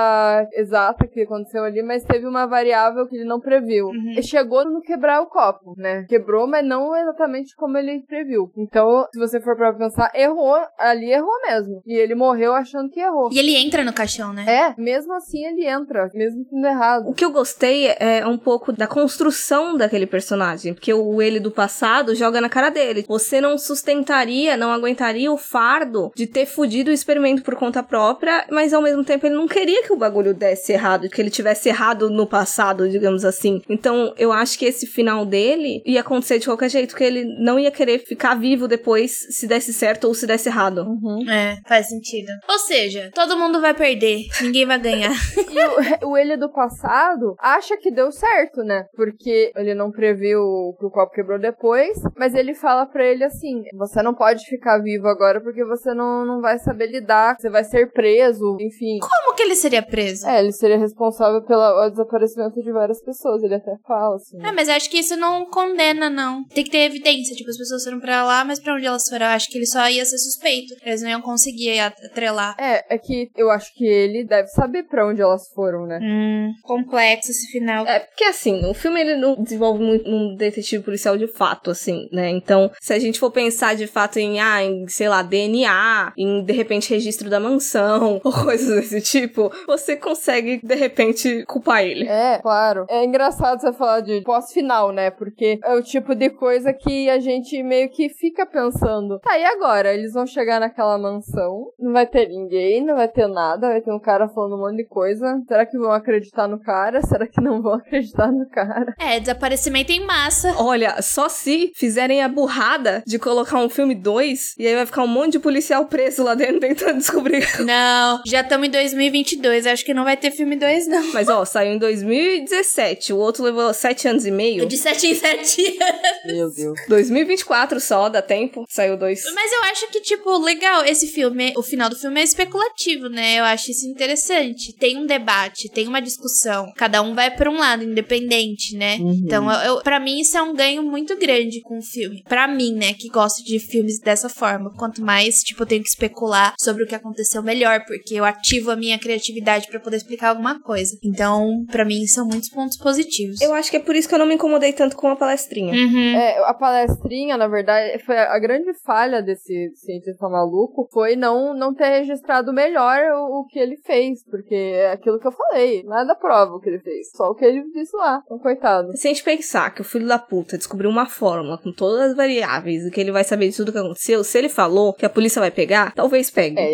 exata que aconteceu ali, mas teve uma variável que ele não previu. Uhum. E chegou no quebrar o copo, né? Quebrou, mas não exatamente como ele previu. Então, se você for pra pensar, errou, ali errou mesmo. E ele morreu achando que errou. E ele entra no caixão, né? É, mesmo assim ele entra, mesmo tendo errado. O que eu gostei é um pouco da construção daquele personagem, porque o ele do passado joga na cara dele. Você não sustentaria, não aguentaria o fardo de ter fudido o experimento por conta própria, mas ao mesmo tempo ele não queria que o bagulho desse errado, que ele tivesse errado no passado, digamos assim. Então eu acho que esse final dele ia acontecer de qualquer jeito, que ele não ia querer ficar vivo depois se desse certo ou se desse errado. Uhum. É, faz sentido. Ou seja, todo mundo vai perder, ninguém vai ganhar. E o, o ele do passado acha que deu certo, né? Porque ele não previu que o copo quebrou depois, mas ele fala pra ele assim: você não pode ficar vivo agora porque você não, não vai saber lidar, você vai ser preso, enfim. Como que ele seria preso? É, ele seria responsável pelo desaparecimento de várias pessoas, ele até fala assim. É, mas acho que isso não condena, não. Tem que ter evidência. Tipo, as pessoas foram pra lá, mas pra onde elas foram? Eu acho que ele só ia ser suspeito. Eles não iam conseguir atrelar. É, é que eu acho que ele deve saber pra onde elas foram, né? Hum, complexo esse final. É, porque assim, o filme ele não desenvolve muito um detetive policial de fato, assim, né? Então, se a gente for pensar de fato em, ah, em, sei lá, DNA, em de repente registro da mansão, ou coisas desse tipo, você consegue de repente culpar ele. É, claro. É engraçado você falar de pós-final, né? Porque é o tipo de coisa que a gente meio que fica pensando. Tá, e agora? Eles vão chegar naquela mansão, não vai ter ninguém, não vai ter nada, vai ter um cara falando um monte de coisa. Será que vão acreditar no cara? Será que não vão acreditar no cara? É, desaparecimento em massa. Olha, só se fizerem a burrada de colocar um filme 2 e aí vai ficar um monte de policial preso lá dentro tentando descobrir. Não, já estamos em 2022. Acho que não vai ter filme 2, não. Mas ó, saiu em 2017. O outro levou 7 anos e meio. De 7 em 7 anos. Meu Deus. 2024 só, dá tempo. Saiu dois. Mas eu acho que, tipo, legal, esse filme, o final do filme é especulativo, né? Eu acho isso interessante. Tem um debate, tem uma discussão. Cada um vai pra um lado, independente, né? Uhum. Então, eu, eu, pra mim, isso é um ganho muito grande com o filme. Pra mim, né, que gosto de filmes dessa forma. Quanto mais, tipo, eu tenho que especular sobre o que aconteceu melhor, porque eu ativo a minha criatividade pra poder explicar alguma coisa. Então, pra mim, são muitos pontos positivos. Eu acho que é por isso que eu não me incomodei tanto com a palestrinha. Uhum. É, a palestrinha, na verdade, foi a grande falha desse cientista maluco foi não, não ter registrado melhor o, o que ele fez, porque é aquilo que eu falei, nada prova o que ele fez, só o que ele disse lá, então coitado. Se a gente pensar que o filho da puta descobriu uma fórmula com todas as variáveis e que ele vai saber de tudo que aconteceu, se ele falou que a polícia vai pegar, talvez pegue. É...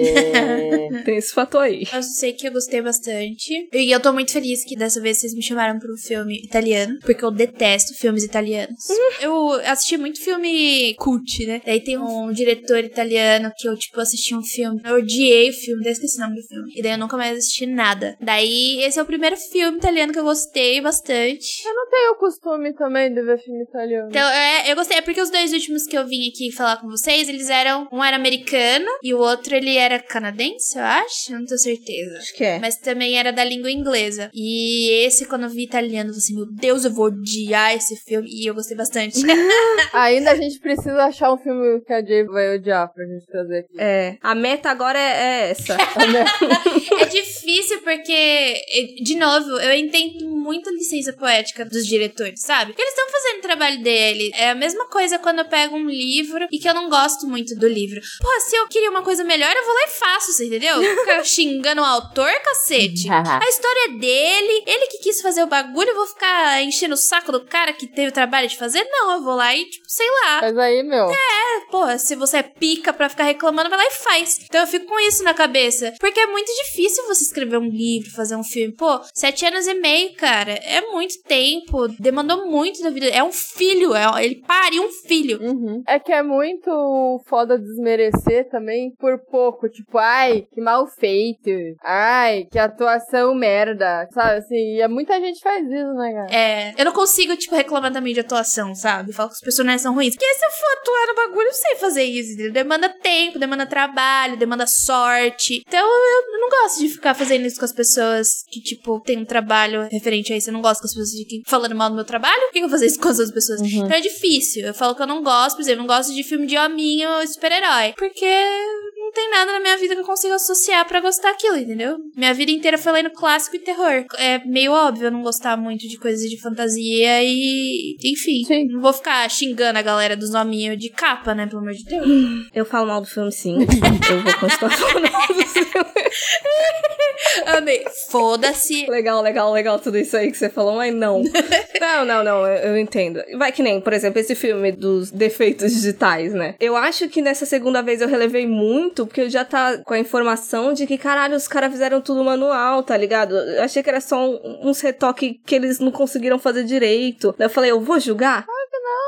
Tem esse fator aí. Eu sei que eu gostei bastante. E eu tô muito feliz que dessa vez vocês me chamaram para um filme italiano, porque eu detesto filmes italianos. Eu assisti muito filme cult, né? Daí tem um diretor italiano que eu, tipo, assisti um filme. Eu odiei o filme, daí esqueci o nome do filme. E daí eu nunca mais assisti nada. Daí, esse é o primeiro filme italiano que eu gostei bastante. Eu não tenho o costume também de ver filme italiano. Então, é, eu gostei. É porque os dois últimos que eu vim aqui falar com vocês, eles eram. Um era americano e o outro ele era canadense, eu acho. Eu não tenho certeza. Acho que é. Mas também era da língua inglesa. E esse, quando eu vi italiano, eu falei assim: Meu Deus, eu vou odiar esse filme. E eu gostei bastante. Ainda a gente precisa achar um filme que a Jay vai odiar pra gente trazer aqui. É. A meta agora é, é essa. é difícil porque, de novo, eu entendo muito a licença poética dos diretores, sabe? Porque eles estão fazendo o trabalho dele. É a mesma coisa quando eu pego um livro e que eu não gosto muito do livro. Pô, se eu queria uma coisa melhor, eu vou lá e faço, você entendeu? Ficar xingando o autor, cacete. A história é dele, ele que quis fazer o bagulho, eu vou ficar enchendo o saco do cara que teve o trabalho de fazer? Não, eu vou lá e, tipo, sei lá. Mas aí, meu. É, pô, se você é pica pra ficar reclamando, vai lá e faz. Então eu fico com isso na cabeça. Porque é muito difícil você escrever um livro, fazer um filme. Pô, sete anos e meio, cara, é muito tempo. Demandou muito da vida. É um filho, é, ele pariu um filho. Uhum. É que é muito foda desmerecer também por pouco. Tipo, ai, que mal feito. Ai, que atuação merda. Sabe assim? E muita gente faz isso, né, cara? É, eu não consigo, tipo, reclamar também de atuação, sabe? Falar que os personagens são ruins. Porque se eu for atuar no bagulho, eu sei fazer isso. entendeu? Demanda tempo, demanda trabalho, demanda sorte. Então eu não gosto de ficar fazendo isso com as pessoas que, tipo, tem um trabalho referente a isso. Eu não gosto com as pessoas que ficam falando mal do meu trabalho. Por que eu vou fazer isso com as outras pessoas? Então é difícil. Eu falo que eu não gosto, por exemplo, eu não gosto de filme de hominho ou super-herói. Porque não tem nada na minha vida que eu consiga associar pra gostar daquilo, entendeu? Minha vida inteira foi lendo clássico e terror. É meio óbvio eu não gostar muito de coisas de fantasia e. Enfim. Sim. Não vou ficar xingando a galera dos hominhos de capa, né? Pelo amor de Deus. Eu falo mal do filme, sim. eu vou continuar falando mal do filme. Amei. Foda-se. Legal, legal, legal tudo isso aí que você falou, mas não. não, não, não, eu, eu entendo. Vai que nem, por exemplo, esse filme dos defeitos digitais, né? Eu acho que nessa segunda vez eu relevei muito, porque eu já tá com a informação de que, caralho, os caras fizeram tudo manual, tá ligado? Eu achei que era só um- uns retoques que eles não conseguiram fazer direito. Daí eu falei, eu vou julgar?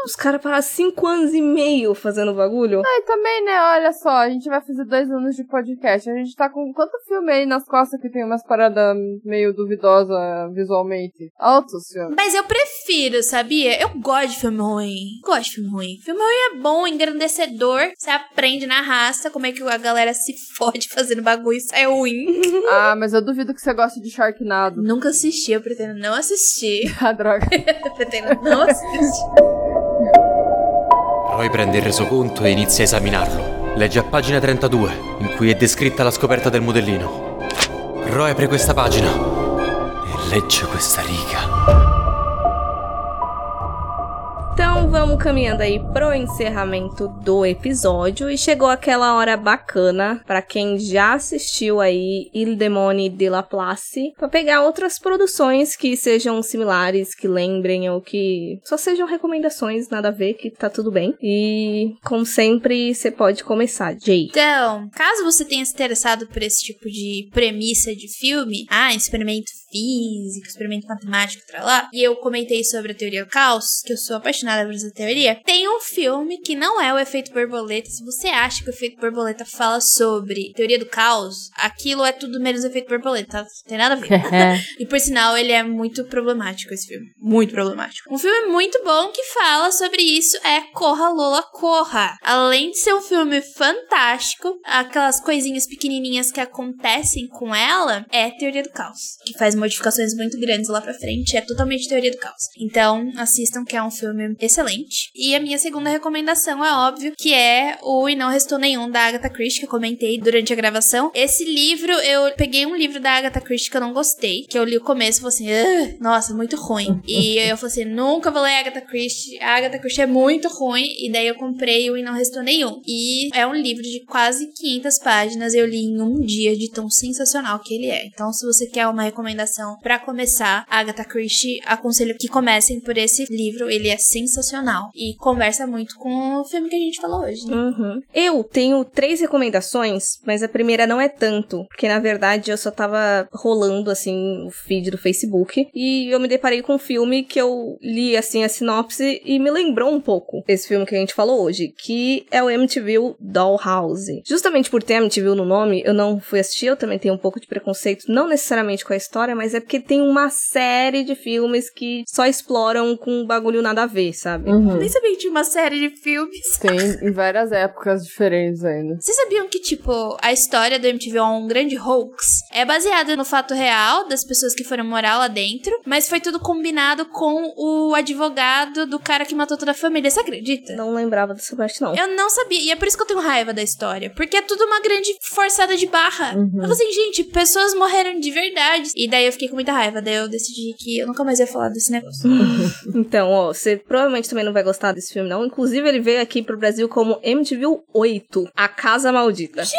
Os caras pararam cinco anos e meio fazendo bagulho. Ah, e também, né, olha só, a gente vai fazer dois anos de podcast. A gente tá com quanto filme aí nas costas que tem umas paradas meio duvidosas visualmente? Altos filmes. Mas eu prefiro, sabia? Eu gosto de filme ruim. Gosto de filme ruim. Filme ruim é bom, engrandecedor. Você aprende na raça como é que a galera se fode fazendo bagulho e sai ruim. Ah, mas eu duvido que você goste de Sharknado. Nunca assisti, eu pretendo não assistir. Ah, droga. Eu pretendo não assistir. Roy prende il resoconto e inizia a esaminarlo. Legge a pagina 32, in cui è descritta la scoperta del modellino. Roy apre questa pagina e legge questa riga. Vamos caminhando aí pro encerramento do episódio e chegou aquela hora bacana pra quem já assistiu aí Il Demone de la Place pra pegar outras produções que sejam similares, que lembrem ou que só sejam recomendações, nada a ver, que tá tudo bem. E como sempre, você pode começar, Jay. Então, caso você tenha se interessado por esse tipo de premissa de filme, ah, experimento físico, experimento matemático, tra lá, e eu comentei sobre a teoria do caos, que eu sou apaixonada por essa teoria, tem um filme que não é o efeito borboleta. Se você acha que o efeito borboleta fala sobre teoria do caos, aquilo é tudo menos efeito borboleta, tá? Não tem nada a ver. E por sinal, ele é muito problemático esse filme. Muito problemático. Um filme muito bom que fala sobre isso é Corra Lola Corra. Além de ser um filme fantástico, aquelas coisinhas pequenininhas que acontecem com ela é teoria do caos. Que faz modificações muito grandes lá pra frente. É totalmente teoria do caos. Então, assistam que é um filme excelente. E a minha segunda recomendação é óbvio que é o E Não Restou Nenhum da Agatha Christie, que eu comentei durante a gravação. Esse livro, eu peguei um livro da Agatha Christie que eu não gostei, que eu li o começo e falei assim, "Ah, nossa, muito ruim. e eu falei assim, nunca vou ler Agatha Christie. A Agatha Christie é muito ruim. E daí eu comprei o E Não Restou Nenhum. E é um livro de quase 500 páginas. Eu li em um dia de tão sensacional que ele é. Então, se você quer uma recomendação pra começar, Agatha Christie, aconselho que comecem por esse livro. Ele é sensacional. E conversa muito com o filme que a gente falou hoje, né? Uhum. Eu tenho três recomendações, mas a primeira não é tanto, porque na verdade eu só tava rolando assim o feed do Facebook e eu me deparei com um filme que eu li assim a sinopse e me lembrou um pouco esse filme que a gente falou hoje, que é o MTV Dollhouse. Justamente por ter MTV no nome, eu não fui assistir, eu também tenho um pouco de preconceito, não necessariamente com a história, mas é porque tem uma série de filmes que só exploram com um bagulho nada a ver, sabe? Uhum. Nem sabia que tinha uma série de filmes. Tem em várias épocas diferentes ainda. Vocês sabiam que, tipo, a história do MTV é um grande hoax? É baseada no fato real das pessoas que foram morar lá dentro, mas foi tudo combinado com o advogado do cara que matou toda a família. Você acredita? Não lembrava dessa parte, não. Eu não sabia, e é por isso que eu tenho raiva da história. Porque é tudo uma grande forçada de barra. Uhum. Eu falei assim, gente, pessoas morreram de verdade. E daí eu fiquei com muita raiva. Daí eu decidi que eu nunca mais ia falar desse negócio. Então, ó, você provavelmente também não vai gostar desse filme, não. Inclusive, ele veio aqui pro Brasil como MTV 8, A Casa Maldita. Jesus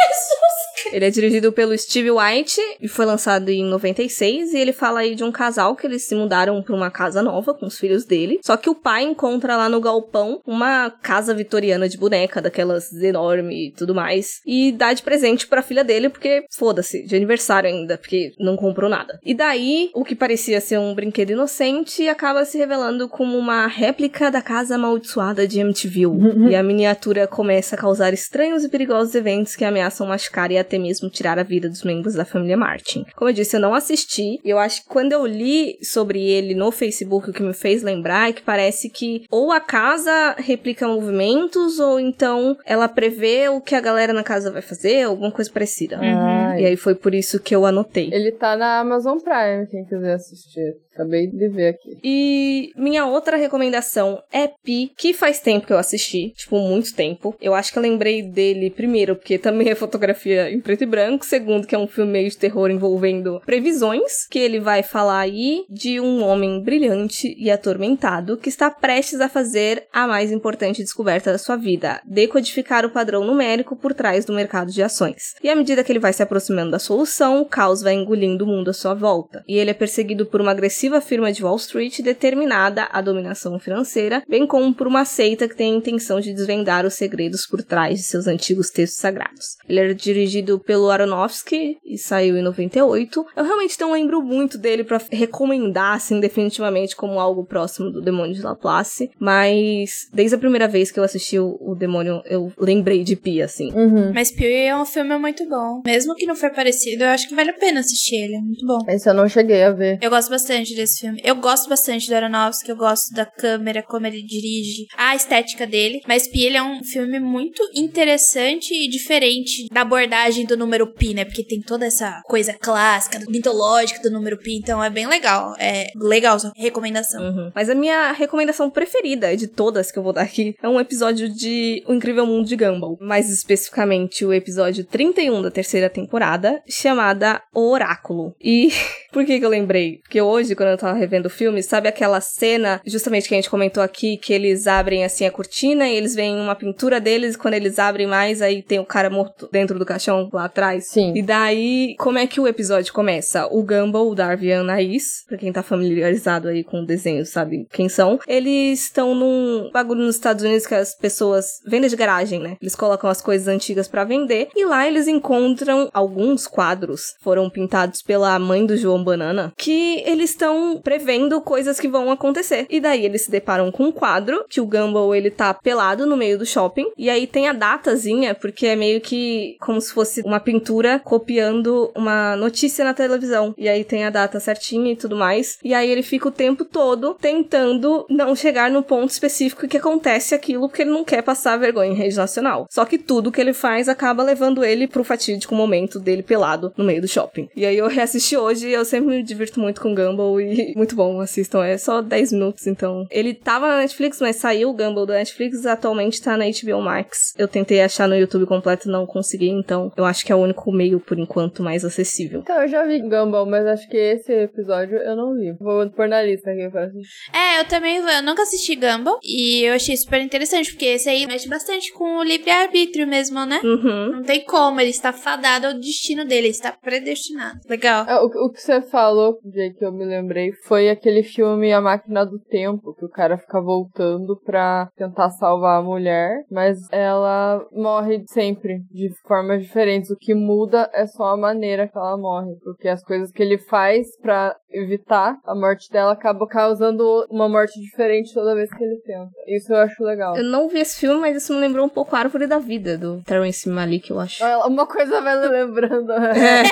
Ele é dirigido pelo Steve White e foi lançado em 96 e ele fala aí de um casal que eles se mudaram para uma casa nova com os filhos dele. Só que o pai encontra lá no galpão uma casa vitoriana de boneca, daquelas enorme e tudo mais, e dá de presente pra filha dele porque foda-se, de aniversário ainda, porque não comprou nada. E daí, o que parecia ser um brinquedo inocente acaba se revelando como uma réplica da casa amaldiçoada de Amityville. e a miniatura começa a causar estranhos e perigosos eventos que ameaçam machucar e até mesmo tirar a vida dos membros da família Martin. Como eu disse, eu não assisti, e eu acho que quando eu li sobre ele no Facebook, o que me fez lembrar é que parece que ou a casa replica movimentos, ou então ela prevê o que a galera na casa vai fazer, alguma coisa parecida. Ah, E aí foi por isso que eu anotei. Ele tá na Amazon Prime, quem quiser assistir. Acabei de ver aqui. E minha outra recomendação é Pi, que faz tempo que eu assisti, tipo, muito tempo. Eu acho que eu lembrei dele primeiro, porque também é fotografia em preto e branco. Segundo, que é um filme meio de terror envolvendo previsões, que ele vai falar aí de um homem brilhante e atormentado que está prestes a fazer a mais importante descoberta da sua vida: decodificar o padrão numérico por trás do mercado de ações. E à medida que ele vai se aproximando da solução, o caos vai engolindo o mundo à sua volta. E ele é perseguido por uma agressiva firma de Wall Street determinada à dominação financeira, bem como por uma seita que tem a intenção de desvendar os segredos por trás de seus antigos textos sagrados. Ele era dirigido pelo Aronofsky e saiu em 98. Eu realmente não lembro muito dele para recomendar, assim, definitivamente como algo próximo do Demônio de Laplace, mas desde a primeira vez que eu assisti o, o Demônio, eu lembrei de Pi, assim. Uhum. Mas Pio é um filme muito bom. Mesmo que não for parecido, eu acho que vale a pena assistir ele. É muito bom. Esse eu não cheguei a ver. Eu gosto bastante desse filme. Eu gosto bastante do Aronofsky, eu gosto da câmera, como ele dirige, a estética dele. Mas Pi, ele é um filme muito interessante e diferente da abordagem do número Pi, né? Porque tem toda essa coisa clássica, mitológica do número Pi. Então é bem legal. É legal sua recomendação. Uhum. Mas a minha recomendação preferida de todas que eu vou dar aqui é um episódio de O Incrível Mundo de Gumball. Mais especificamente o episódio 31 da terceira temporada, chamada O Oráculo. E por que que eu lembrei? Porque hoje, quando eu tava revendo o filme, sabe aquela cena, justamente que a gente comentou aqui, que eles abrem assim a cortina e eles veem uma pintura deles, e quando eles abrem mais, aí tem o cara morto dentro do caixão lá atrás. Sim. E daí, como é que o episódio começa? O Gumball, o Darby e a Anaís, pra quem tá familiarizado aí com o desenho, sabe quem são, eles estão num bagulho nos Estados Unidos que as pessoas vendem de garagem, né? Eles colocam as coisas antigas pra vender e lá eles encontram alguns quadros, foram pintados pela mãe do João Banana, que eles estão prevendo coisas que vão acontecer. E daí eles se deparam com um quadro que o Gumball ele tá pelado no meio do shopping e aí tem a datazinha, porque é meio que como se fosse uma pintura copiando uma notícia na televisão. E aí tem a data certinha e tudo mais. E aí ele fica o tempo todo tentando não chegar no ponto específico que acontece aquilo, porque ele não quer passar vergonha em rede nacional. Só que tudo que ele faz acaba levando ele pro fatídico momento dele pelado no meio do shopping. E aí eu reassisti hoje e eu sempre me divirto muito com Gumball e muito bom, assistam. É só 10 minutos, então. Ele tava na Netflix, mas saiu o Gumball da Netflix, atualmente tá na HBO Max. Eu tentei achar no YouTube completo, não consegui, então eu acho que é o único meio, por enquanto, mais acessível. Então, eu já vi Gumball, mas acho que esse episódio eu não vi. Vou pôr na lista aqui pra assistir. É, eu também eu nunca assisti Gumball e eu achei super interessante, porque esse aí mexe bastante com o livre-arbítrio mesmo, né? Uhum. Não tem como, ele está fadado ao destino dele, ele está predestinado. Legal. É, o, o que você falou, Jay, que eu me lembrei, foi aquele filme A Máquina do Tempo, que o cara fica voltando pra tentar salvar a mulher, mas ela morre sempre, de formas diferentes. O que muda é só a maneira que ela morre, porque as coisas que ele faz pra evitar a morte dela acabam causando uma morte diferente toda vez que ele tenta. Isso eu acho legal. Eu não vi esse filme, mas isso me lembrou um pouco a Árvore da Vida, do Terrence Malick, eu acho. Uma coisa vai lembrando. É.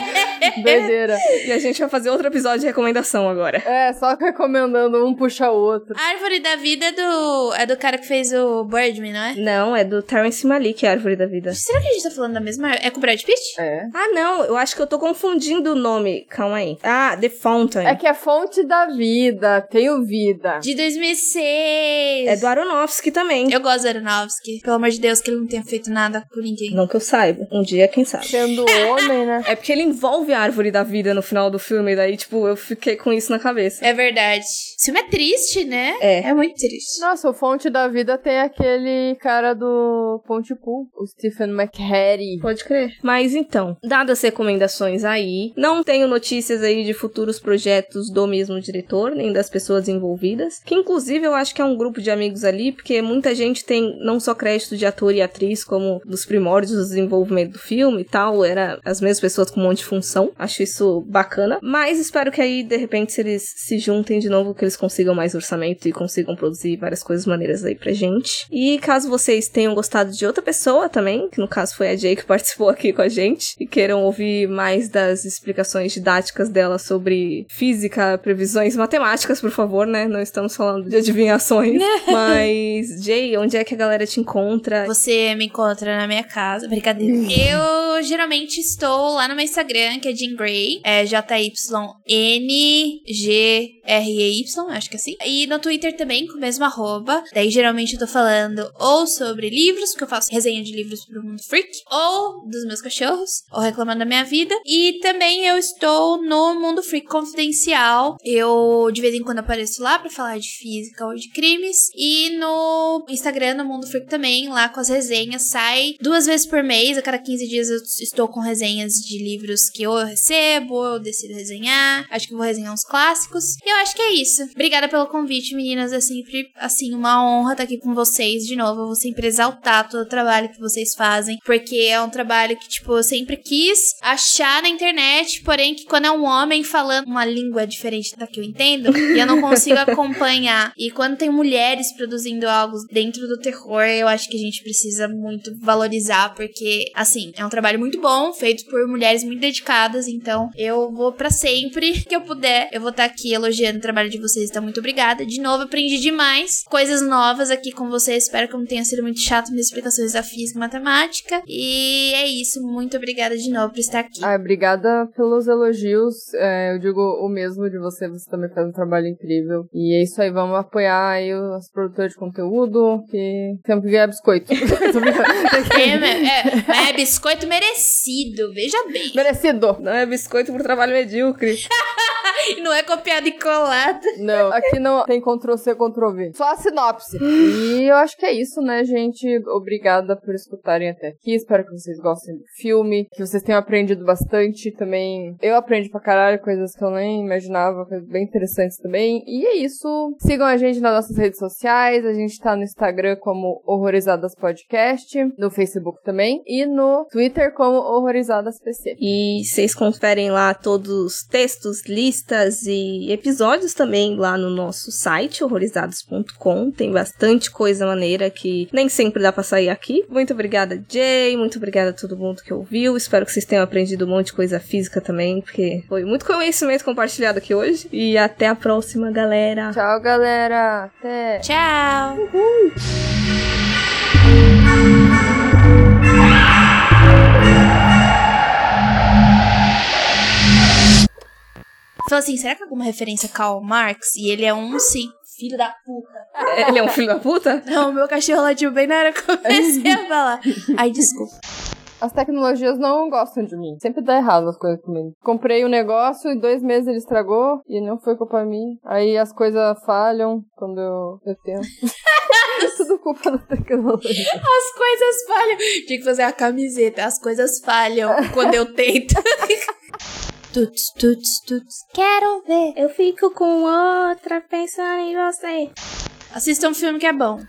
Doideira. E a gente vai fazer outro episódio de recomendação agora. É, só recomendando, um puxa o outro. A Árvore da Vida é do, é do cara que fez o Birdman, não é? Não, é do Terrence Malick, a Árvore da Vida. Será que a gente tá falando da mesma? É com o Brad Pitt? É. Ah, não, eu acho que eu tô confundindo o nome. Calma aí. Ah, The Fountain. É que é fonte da vida, tenho vida. De 2006. É do Aronofsky também. Eu gosto do Aronofsky. Pelo amor de Deus, que ele não tenha feito nada por ninguém. Não que eu saiba. Um dia, quem sabe. Sendo homem, né? É porque ele envolve a árvore da vida no final do filme, daí, tipo, eu fiquei com isso na cabeça. É verdade. Esse filme é triste, né? É. É muito triste. Nossa, o Fonte da Vida tem aquele cara do Pontypool, o Stephen McHattie. Pode crer. Mas então, dadas as recomendações aí, não tenho notícias aí de futuros projetos do mesmo diretor, nem das pessoas envolvidas. Que inclusive eu acho que é um grupo de amigos ali, porque muita gente tem não só crédito de ator e atriz, como dos primórdios do desenvolvimento do filme e tal, era as mesmas pessoas com um monte de função. Acho isso bacana. Mas espero que aí, de repente, se eles se juntem de novo, que eles consigam mais orçamento e consigam produzir várias coisas maneiras aí pra gente. E caso vocês tenham gostado de outra pessoa também, que no caso foi a Jay que participou aqui com a gente, e queiram ouvir mais das explicações didáticas dela sobre física, previsões matemáticas, por favor, né? Não estamos falando de adivinhações. Mas, Jay, onde é que a galera te encontra? Você me encontra na minha casa. Brincadeira. Eu geralmente estou lá no meu Instagram, que é Jean Grey. É J-Y-N-G-R-E-Y, acho que é assim. E no Twitter também, com o mesmo arroba. Daí geralmente eu tô falando ou sobre livros, porque eu faço resenha de livros pro Mundo Freak, ou dos meus cachorros, ou reclamando da minha vida. E também eu estou no Mundo Freak Confidencial. Eu de vez em quando apareço lá pra falar de física ou de crimes. E no Instagram, no Mundo Freak também, lá com as resenhas. Sai duas vezes por mês, a cada 15 dias eu estou com resenhas de livros que eu recebo, eu decido resenhar. Acho que vou resenhar uns clássicos. E eu acho que é isso. Obrigada pelo convite, meninas. É sempre, assim, uma honra estar aqui com vocês de novo. Eu vou sempre exaltar todo o trabalho que vocês fazem, porque é um trabalho que, tipo, eu sempre quis achar na internet, porém que quando é um homem falando uma língua diferente da que eu entendo, e eu não consigo acompanhar. E quando tem mulheres produzindo algo dentro do terror, eu acho que a gente precisa muito valorizar, porque, assim, é um trabalho muito bom, feito por mulheres muito dedicadas, então eu vou para sempre que eu puder, eu vou estar aqui elogiando o trabalho de vocês, então muito obrigada. De novo, aprendi demais coisas novas aqui com vocês, espero que não tenha sido muito chato minhas explicações da física e matemática. E é isso, muito obrigada de novo por estar aqui. Ah, obrigada pelos elogios. É, eu digo o mesmo de você, você também faz um trabalho incrível. E é isso aí, vamos apoiar aí os produtores de conteúdo, que temos que ganhar biscoito. É, é, mas é biscoito merecido, veja bem. Merecido! Não é biscoito por trabalho medíocre. E não é copiado e colado. Não, aqui não tem Ctrl-C, Ctrl-V. Só a sinopse. E eu acho que é isso, né, gente? Obrigada por escutarem até aqui. Espero que vocês gostem do filme, que vocês tenham aprendido bastante também. Eu aprendi pra caralho coisas que eu nem imaginava, coisas bem interessantes também. E é isso. Sigam a gente nas nossas redes sociais. A gente tá no Instagram como Horrorizadas Podcast, no Facebook também, e no Twitter como Horrorizadas PC. E vocês conferem lá todos os textos, listas e episódios também lá no nosso site, horrorizados.com. Tem bastante coisa maneira que nem sempre dá pra sair aqui. Muito obrigada, Jay. Muito obrigada a todo mundo que ouviu. Espero que vocês tenham aprendido um monte de coisa física também, porque foi muito conhecimento compartilhado aqui hoje. E até a próxima, galera. Tchau, galera. Até. Tchau. Falou assim, será que é alguma referência a Karl Marx? E ele é um, sim, filho da puta. Ele é um filho da puta? Não, meu cachorro latiu bem na hora que eu comecei a falar. Ai, desculpa. As tecnologias não gostam de mim. Sempre dá errado as coisas comigo. Comprei um negócio e dois meses ele estragou e não foi culpa minha. Aí as coisas falham quando eu, eu tento. é tudo culpa da tecnologia. As coisas falham. Tinha que fazer a camiseta. As coisas falham quando eu tento. tuts, tuts, tuts. Quero ver. Eu fico com outra pensando em você. Assista um filme que é bom.